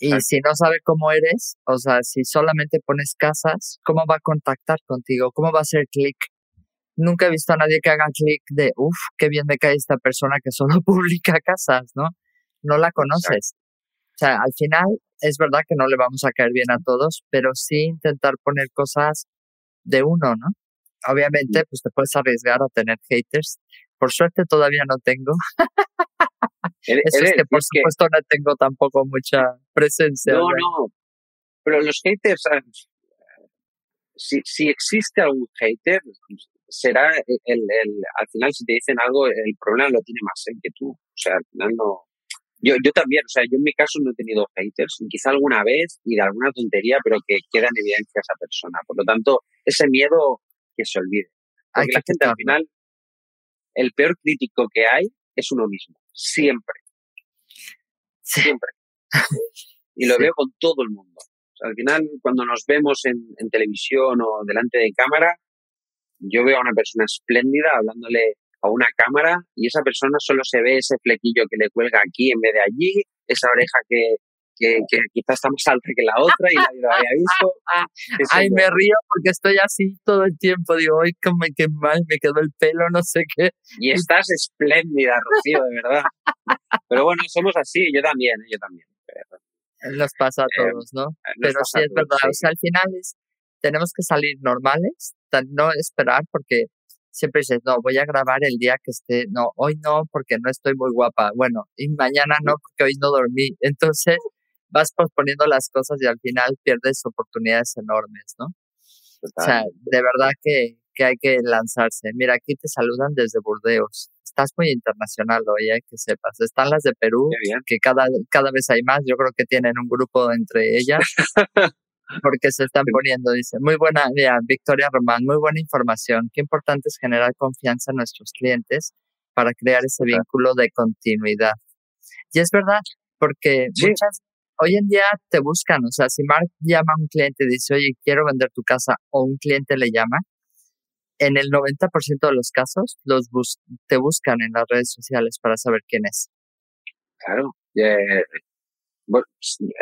Y si no sabe cómo eres, o sea, si solamente pones casas, ¿cómo va a contactar contigo? ¿Cómo va a hacer clic? nunca he visto a nadie que haga clic de, uff, qué bien me cae esta persona que solo publica casas, ¿no? No la conoces. O sea, al final es verdad que no le vamos a caer bien a todos, pero sí intentar poner cosas de uno, ¿no? Obviamente, pues te puedes arriesgar a tener haters. Por suerte todavía no tengo. Eso es que por supuesto no tengo tampoco mucha presencia. No, no. Pero los haters, ah, si, si existe algún hater, será el, el, al final si te dicen algo, el problema lo tiene más él que tú. O sea, al final no, Yo, yo también, o sea, yo en mi caso no he tenido haters, quizá alguna vez y de alguna tontería, pero que queda en evidencia esa persona. Por lo tanto, ese miedo que se olvide. Porque la gente al final, el peor crítico que hay es uno mismo, siempre. Siempre. y lo veo con todo el mundo. al final, cuando nos vemos en, en televisión o delante de cámara, yo veo a una persona espléndida hablándole a una cámara y esa persona solo se ve ese flequillo que le cuelga aquí en vez de allí, esa oreja que, que, quizás está más alta que la otra y nadie lo había visto. Ay, me río porque estoy así todo el tiempo. Digo, ay, como que mal me quedó el pelo, no sé qué. Y estás espléndida, Rocío, de verdad. Pero bueno, somos así, yo también, yo también. Nos pasa a eh, todos, ¿no? Pero sí es verdad, o sea, al final es, tenemos que salir normales, no esperar porque siempre dices, no, voy a grabar el día que esté, no, hoy no porque no estoy muy guapa, bueno, y mañana no porque hoy no dormí. Entonces vas posponiendo las cosas y al final pierdes oportunidades enormes, ¿no? O sea, de verdad que, que hay que lanzarse. Mira, aquí te saludan desde Burdeos. Estás muy internacional hoy, hay que sepas. Están las de Perú, que cada, cada vez hay más. Yo creo que tienen un grupo entre ellas. porque se están poniendo, dice, muy buena idea, Victoria Román, muy buena información. Qué importante es generar confianza en nuestros clientes para crear ese vínculo de continuidad. Y es verdad, porque muchas, hoy en día te buscan, o sea, si Mark llama a un cliente y dice, oye, quiero vender tu casa, o un cliente le llama, en el 90% de los casos los te buscan en las redes sociales para saber quién es. Claro, bueno,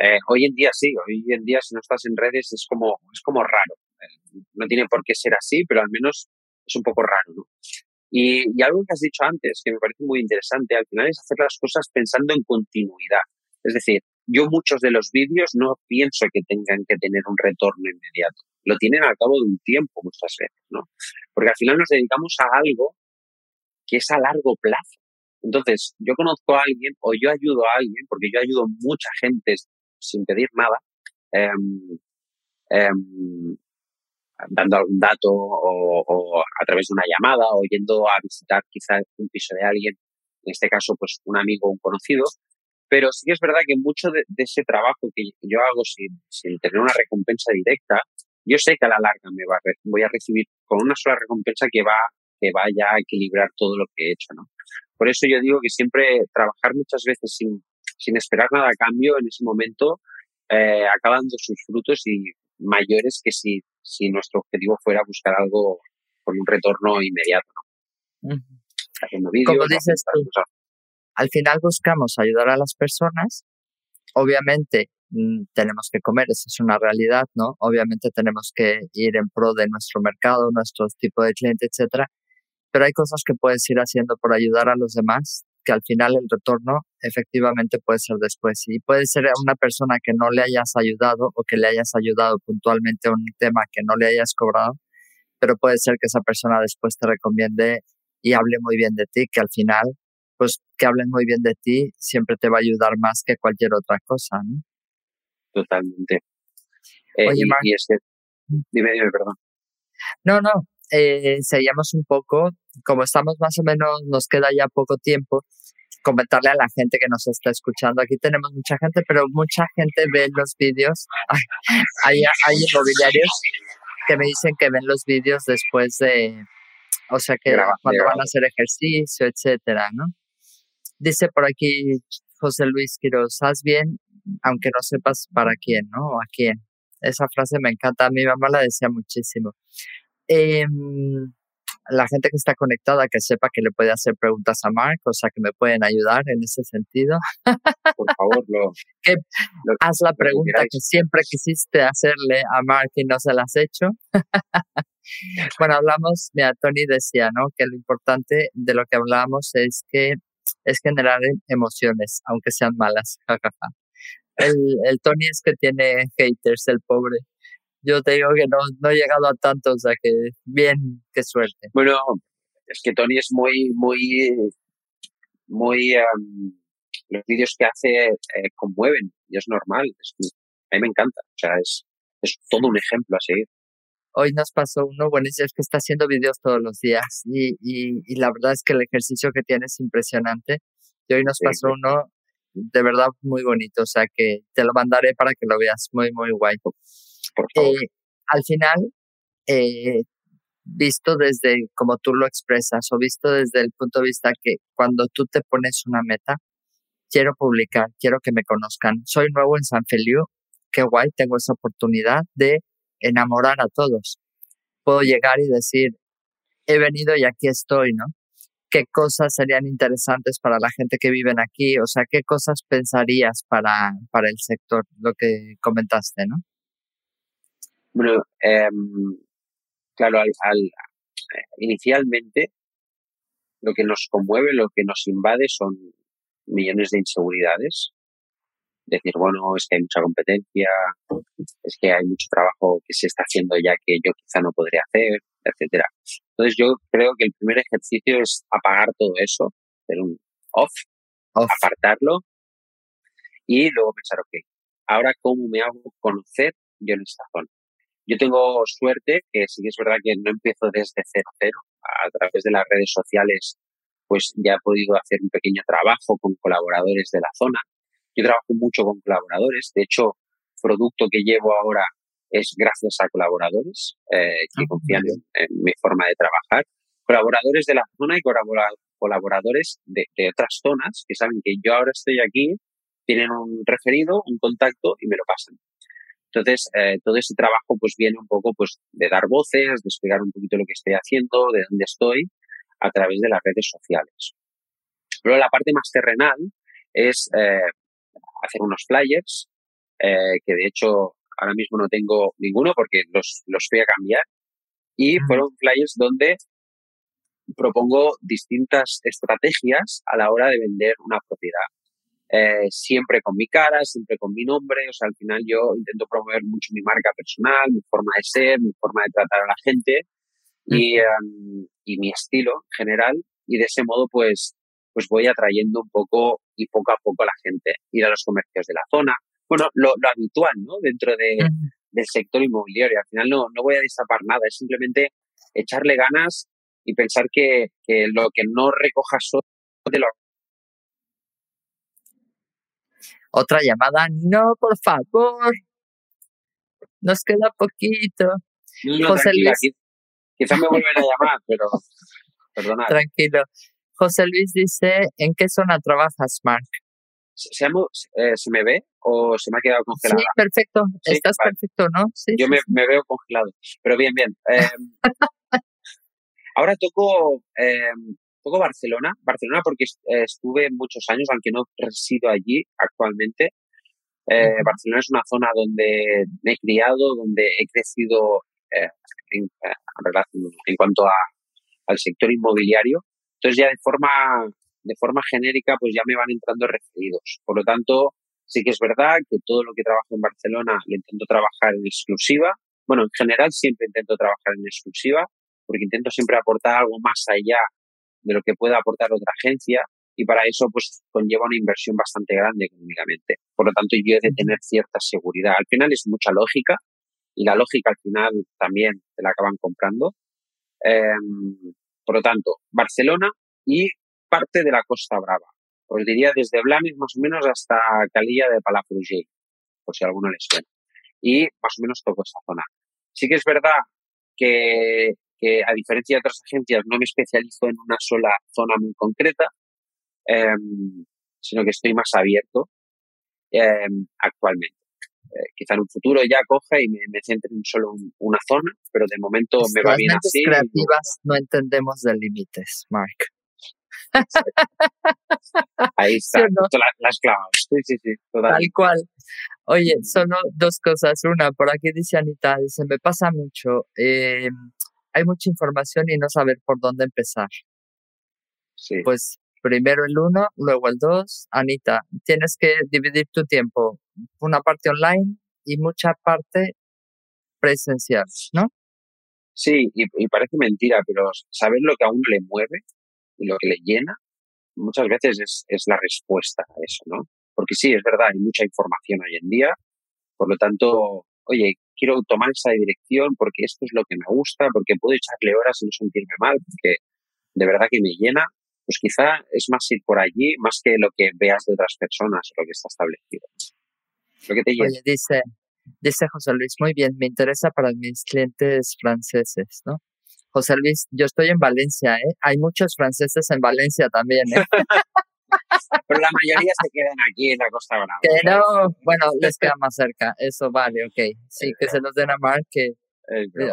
eh, hoy en día sí, hoy en día si no estás en redes es como, es como raro. Eh, no tiene por qué ser así, pero al menos es un poco raro. Y, y, algo que has dicho antes, que me parece muy interesante, al final es hacer las cosas pensando en continuidad. Es decir, yo muchos de los vídeos no pienso que tengan que tener un retorno inmediato. Lo tienen al cabo de un tiempo muchas veces, ¿no? Porque al final nos dedicamos a algo que es a largo plazo. Entonces, yo conozco a alguien o yo ayudo a alguien, porque yo ayudo a mucha gente sin pedir nada, em, em, dando algún dato o, a través de una llamada o yendo a visitar quizás un piso de alguien, en este caso pues un amigo o un conocido, pero sí que es verdad que mucho de, ese trabajo que yo hago sin, sin, tener una recompensa directa, yo sé que a la larga me va voy a recibir con una sola recompensa que va que vaya a equilibrar todo lo que he hecho, ¿no? Por eso yo digo que siempre trabajar muchas veces sin, sin esperar nada a cambio en ese momento eh, acaba dando sus frutos y mayores que si, si nuestro objetivo fuera buscar algo con un retorno inmediato, ¿no? Como dices tú, al final buscamos ayudar a las personas. Obviamente mm, tenemos que comer, eso es una realidad, ¿no? Obviamente tenemos que ir en pro de nuestro mercado, nuestro tipo de cliente, etcétera pero hay cosas que puedes ir haciendo por ayudar a los demás que al final el retorno efectivamente puede ser después. Y puede ser una persona que no le hayas ayudado o que le hayas ayudado puntualmente a un tema que no le hayas cobrado, pero puede ser que esa persona después te recomiende y hable muy bien de ti, que al final, pues que hablen muy bien de ti siempre te va a ayudar más que cualquier otra cosa, ¿no? Totalmente. Eh, Oye, y, este, dime, dime, perdón. No, no, eh, seguíamos un poco, como estamos más o menos, nos queda ya poco tiempo, comentarle a la gente que nos está escuchando. Aquí tenemos mucha gente, pero mucha gente ve los vídeos. Hay, hay inmobiliarios que me dicen que ven los vídeos después de, o sea, que cuando van a hacer ejercicio, etcétera, ¿no? Dice por aquí José Luis Quiroz, haz bien, aunque no sepas para quién, ¿no? a quién. Esa frase me encanta, a mi mamá la decía muchísimo. Eh, la gente que está conectada que sepa que le puede hacer preguntas a Mark, o sea que me pueden ayudar en ese sentido. Por favor, lo, haz la pregunta que, siempre quisiste hacerle a Mark y no se la has hecho. bueno, hablamos, mira, Tony decía, ¿no? Que lo importante de lo que hablamos es que es generar emociones, aunque sean malas. el, el Tony es que tiene haters, el pobre yo te digo que no, no he llegado a tanto, o sea que bien, qué suerte. Bueno, es que Tony es muy, muy, muy, los vídeos que hace eh, conmueven y es normal, a mí me encanta, o sea, es, es todo un ejemplo a seguir. Hoy nos pasó uno, bueno, es que está haciendo vídeos todos los días y, y, y, la verdad es que el ejercicio que tiene es impresionante. Y hoy nos pasó uno de verdad muy bonito, o sea que te lo mandaré para que lo veas, muy, muy guay. Eh, al final, eh, visto desde como tú lo expresas o visto desde el punto de vista que cuando tú te pones una meta, quiero publicar, quiero que me conozcan, soy nuevo en San Feliu, qué guay, tengo esa oportunidad de enamorar a todos. Puedo llegar y decir, he venido y aquí estoy, ¿no? ¿Qué cosas serían interesantes para la gente que vive aquí? O sea, ¿qué cosas pensarías para, para el sector? Lo que comentaste, ¿no? Bueno, em, claro, al, inicialmente lo que nos conmueve, lo que nos invade son millones de inseguridades. Decir, bueno, es que hay mucha competencia, es que hay mucho trabajo que se está haciendo ya que yo quizá no podría hacer, etcétera. Entonces yo creo que el primer ejercicio es apagar todo eso, hacer un off, apartarlo y luego pensar, ok, ahora cómo me hago conocer yo en esta zona. Yo tengo suerte, que sí que es verdad que no empiezo desde cero cero. A través de las redes sociales, pues ya he podido hacer un pequeño trabajo con colaboradores de la zona. Yo trabajo mucho con colaboradores. De hecho, producto que llevo ahora es gracias a colaboradores eh, que ah, confían en, mi forma de trabajar. Colaboradores de la zona y colaboradores de, otras zonas que saben que yo ahora estoy aquí, tienen un referido, un contacto y me lo pasan. Entonces, eh, todo ese trabajo pues viene un poco pues de dar voces, de explicar un poquito lo que estoy haciendo, de dónde estoy, a través de las redes sociales. Pero la parte más terrenal es eh, hacer unos flyers, eh, que de hecho ahora mismo no tengo ninguno porque los, los fui a cambiar, y fueron flyers donde propongo distintas estrategias a la hora de vender una propiedad. Eh, siempre con mi cara, siempre con mi nombre. O sea, al final yo intento promover mucho mi marca personal, mi forma de ser, mi forma de tratar a la gente y, em, y mi estilo general. Y de ese modo, pues, pues voy atrayendo un poco y poco a poco a la gente. Ir a los comercios de la zona. Bueno, lo, lo habitual, ¿no? Dentro de, del sector inmobiliario. Al final no, no voy a destapar nada, es simplemente echarle ganas y pensar que, que lo que no recojas de lo otra llamada. No, por favor. Nos queda poquito. José Luis. Quizá me vuelven a llamar, pero perdona. Tranquilo. José Luis dice, ¿en qué zona trabajas, Mark? ¿Se, eh, ¿Se me ve o se me ha quedado congelado? Sí, perfecto. Estás perfecto, ¿no? Sí, Yo me, me, veo congelado. Pero bien, bien. Em, ahora toco eh, poco Barcelona, Barcelona porque eh, estuve muchos años, aunque no resido allí actualmente. Eh, Barcelona es una zona donde me he criado, donde he crecido eh, en, en, cuanto a, al sector inmobiliario. Entonces ya de forma, de forma genérica pues ya me van entrando referidos. Por lo tanto, sí que es verdad que todo lo que trabajo en Barcelona lo intento trabajar en exclusiva. Bueno, en general siempre intento trabajar en exclusiva porque intento siempre aportar algo más allá de lo que pueda aportar otra agencia y para eso pues conlleva una inversión bastante grande económicamente. Por lo tanto, yo he de tener cierta seguridad. Al final es mucha lógica y la lógica al final también te la acaban comprando. Em, por lo tanto, Barcelona y parte de la Costa Brava. Os diría desde Blanes más o menos hasta Calilla de Palafrugell, por si a alguno les suena. Y más o menos toco esta zona. Sí que es verdad que a diferencia de otras agencias no me especializo en una sola zona muy concreta, em, sino que estoy más abierto em, actualmente. Eh, quizá en un futuro ya coja y me, centre en solo una zona, pero de momento me va bien así. creativas no entendemos de límites, Mark. Ahí está, las, clavas. Sí, sí, sí, Tal cual. Oye, solo dos cosas. Una, por aquí dice Anita, dice, me pasa mucho. Eh, hay mucha información y no saber por dónde empezar. Sí. Pues primero el uno, luego el dos. Anita, tienes que dividir tu tiempo, una parte online y mucha parte presencial, ¿no? Sí, y, parece mentira, pero saber lo que a uno le mueve y lo que le llena, muchas veces es, es la respuesta a eso, ¿no? Porque sí, es verdad, hay mucha información hoy en día, por lo tanto, oye, quiero tomar esa dirección porque esto es lo que me gusta, porque puedo echarle horas y no sentirme mal, porque de verdad que me llena pues quizá es más ir por allí más que lo que veas de otras personas, lo que está establecido. Lo que te Oye, dice, dice José Luis, muy bien, me interesa para mis clientes franceses, ¿no? José Luis, yo estoy en Valencia, ¿eh? Hay muchos franceses en Valencia también, ¿eh? Pero la mayoría se quedan aquí en la Costa Brava. Pero, bueno, les queda más cerca. Eso vale, ok. Sí, que se los den a Mark, que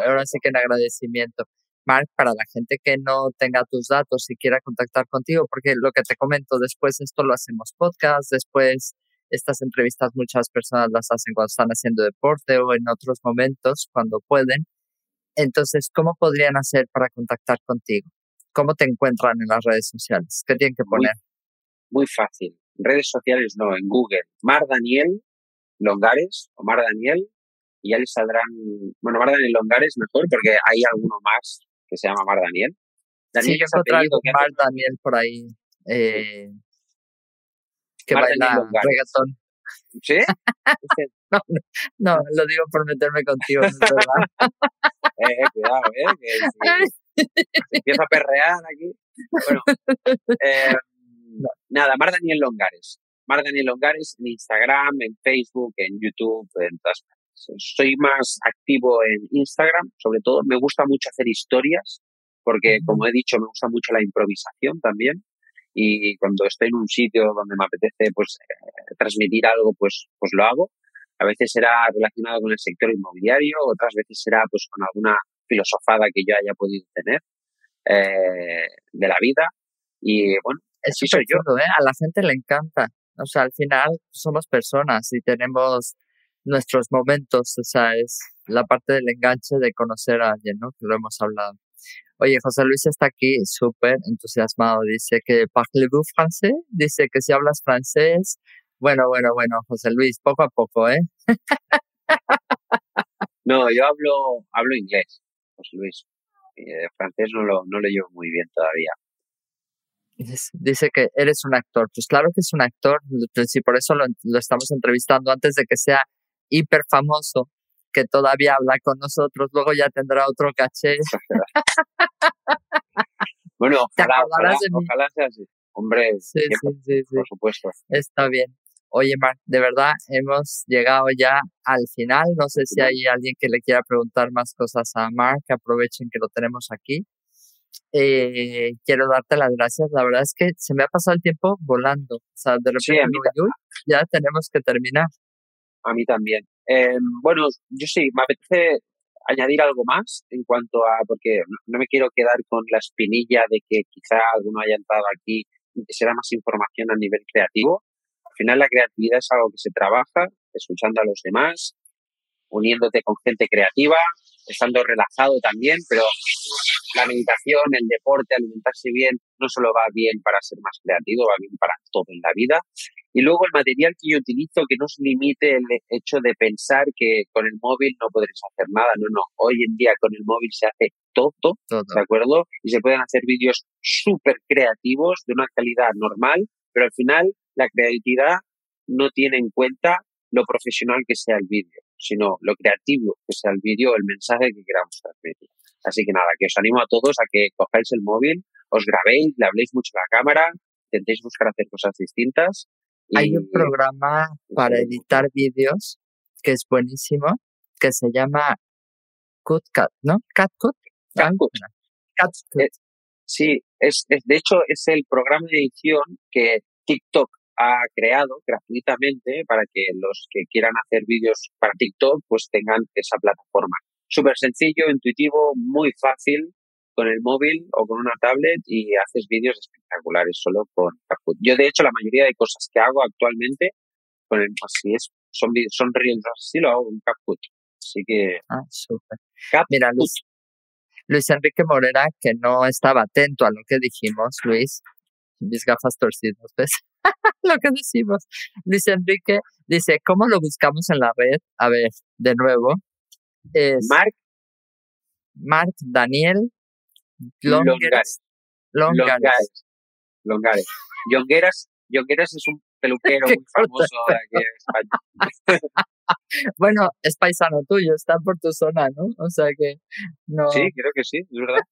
ahora sí que en agradecimiento. Mark, para la gente que no tenga tus datos y quiera contactar contigo, porque lo que te comento, después esto lo hacemos podcast, después estas entrevistas muchas personas las hacen cuando están haciendo deporte o en otros momentos, cuando pueden. Entonces, ¿cómo podrían hacer para contactar contigo? ¿Cómo te encuentran en las redes sociales? ¿Qué tienen que poner? Muy, fácil. Redes sociales no, en Google. Mar Daniel Longares o Mar Daniel y ya les saldrán, bueno, Mar Daniel Longares mejor porque hay alguno más que se llama Mar Daniel. Daniel sí, yo apellido, Mar Daniel por ahí. Eh, que baila reggaetón. ¿Sí? no, no, lo digo por meterme contigo, es verdad. eh, cuidado, eh, que si, empieza a perrear aquí. Bueno, eh, nada, Mar Daniel Longares. Mar Daniel Longares en Instagram, en Facebook, en YouTube, en todas soy más activo en Instagram, sobre todo. Me gusta mucho hacer historias, porque como he dicho, me gusta mucho la improvisación también. Y cuando estoy en un sitio donde me apetece pues eh, transmitir algo, pues, pues lo hago. A veces será relacionado con el sector inmobiliario, otras veces será pues con alguna filosofada que yo haya podido tener eh, de la vida. Y bueno, eso soy yo. ¿eh? A la gente le encanta. O sea, al final somos personas y tenemos nuestros momentos, o sea, es la parte del enganche de conocer a alguien, ¿no? Que lo hemos hablado. Oye, José Luis está aquí súper entusiasmado. Dice que parlez-vous français? Dice que si hablas francés. Bueno, bueno, bueno, José Luis, poco a poco, ¿eh? no, yo hablo, hablo inglés, José Luis. Eh, francés no lo, no lo llevo muy bien todavía. Dice que eres un actor. Pues claro que es un actor. Si por eso lo, lo estamos entrevistando antes de que sea hiper famoso que todavía habla con nosotros, luego ya tendrá otro caché. bueno, ojalá, ojalá, sea así. Hombre, sí, sí, sí, por supuesto. Está bien. Oye, Marc, de verdad hemos llegado ya al final. No sé si hay alguien que le quiera preguntar más cosas a Marc. Aprovechen que lo tenemos aquí. Eh, quiero darte las gracias. La verdad es que se me ha pasado el tiempo volando. O sea, de repente ya tenemos que terminar. A mí también. Eh, bueno, yo sí, me apetece añadir algo más en cuanto a, porque no me quiero quedar con la espinilla de que quizá alguno haya entrado aquí y que será más información a nivel creativo. Al final la creatividad es algo que se trabaja escuchando a los demás, uniéndote con gente creativa, estando relajado también, pero la meditación, el deporte, alimentarse bien, no solo va bien para ser más creativo, va bien para todo en la vida. Y luego el material que yo utilizo, que no se limite el hecho de pensar que con el móvil no podréis hacer nada. No, no. Hoy en día con el móvil se hace todo, ¿de acuerdo? Y se pueden hacer vídeos súper creativos, de una calidad normal, pero al final la creatividad no tiene en cuenta lo profesional que sea el vídeo, sino lo creativo que sea el vídeo, el mensaje que queramos transmitir. Así que nada, que os animo a todos a que cojáis el móvil, os grabéis, le habléis mucho a la cámara, intentéis buscar hacer cosas distintas hay un programa para editar vídeos que es buenísimo, que se llama CutCut, ¿no? CutCut. CutCut. CutCut. Eh, sí, es, es, de hecho es el programa de edición que TikTok ha creado gratuitamente para que los que quieran hacer vídeos para TikTok pues tengan esa plataforma. Súper sencillo, intuitivo, muy fácil con el móvil o con una tablet y haces vídeos espectaculares solo con CapCut. Yo, de hecho, la mayoría de cosas que hago actualmente, con el, así es, son, son reels así, lo hago con CapCut. Así que... Ah, súper. Mira, Luis, Luis Enrique Morera, que no estaba atento a lo que dijimos, Luis, mis gafas torcidas, ¿ves? lo que decimos. Luis Enrique dice, ¿cómo lo buscamos en la red? A ver, de nuevo. Es Mark. Mark Daniel Longares. Longares. Longares. Longueras. Longueras es un peluquero muy famoso de aquí en España. bueno, es paisano tuyo, está por tu zona, ¿no? O sea que no. Sí, creo que sí, es verdad.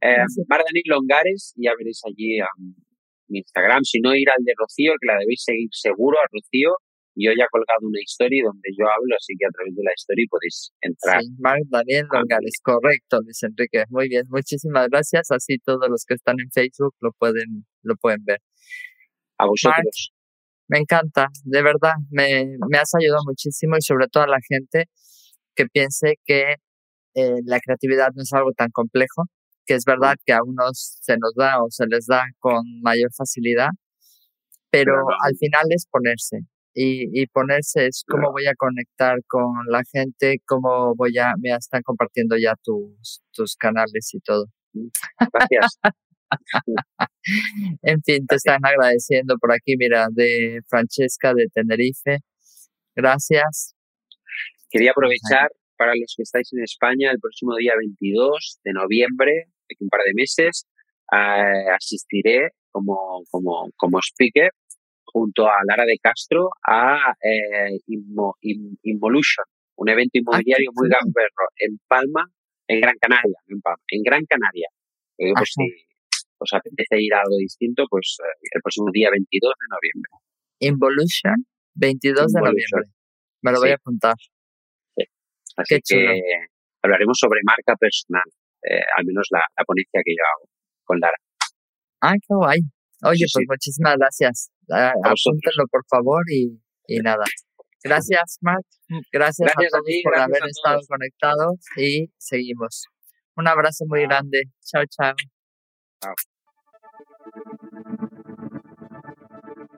Eh, Mardanis Longares, ya veréis allí um, mi Instagram. Si no, ir al de Rocío, que la debéis seguir seguro a Rocío. Yo ya he colgado una historia donde yo hablo, así que a través de la historia podéis entrar. Sí, Marc Daniel Longares, correcto, Luis Enrique. Muy bien, muchísimas gracias. Así todos los que están en Facebook lo pueden, lo pueden ver. A vosotros. me encanta, de verdad, me, me has ayudado muchísimo y sobre todo a la gente que piense que eh, la creatividad no es algo tan complejo, que es verdad que a unos se nos da o se les da con mayor facilidad, pero al final es ponerse. Y, y ponerse es cómo voy a conectar con la gente, cómo voy a, me están compartiendo ya tus, tus canales y todo. Gracias. en fin, te están agradeciendo por aquí, mira, de Francesca de Tenerife. Gracias. Quería aprovechar para los que estáis en España el próximo día 22 de noviembre, aquí un par de meses, eh, asistiré como, como, como speaker junto a Lara de Castro a eh, Involution, un evento inmobiliario muy gamberro en Palma, en Gran Canaria, en, Palma, en Gran Canaria. Eh, pues si os apetece ir a algo distinto, pues eh, el próximo día 22 de noviembre. Involution, 22 de noviembre. Me lo voy a apuntar. Así que hablaremos sobre marca personal, eh, al menos la, ponencia que yo hago con Lara. Ah, qué guay. Oye, pues muchísimas gracias. Apúntenlo, por favor, y, y nada. Gracias, Mark. Gracias, a todos por haber estado conectados y seguimos. Un abrazo muy grande. Chao, chao. Chao.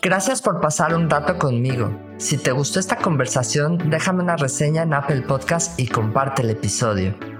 Gracias por pasar un rato conmigo. Si te gustó esta conversación, déjame una reseña en Apple Podcast y comparte el episodio.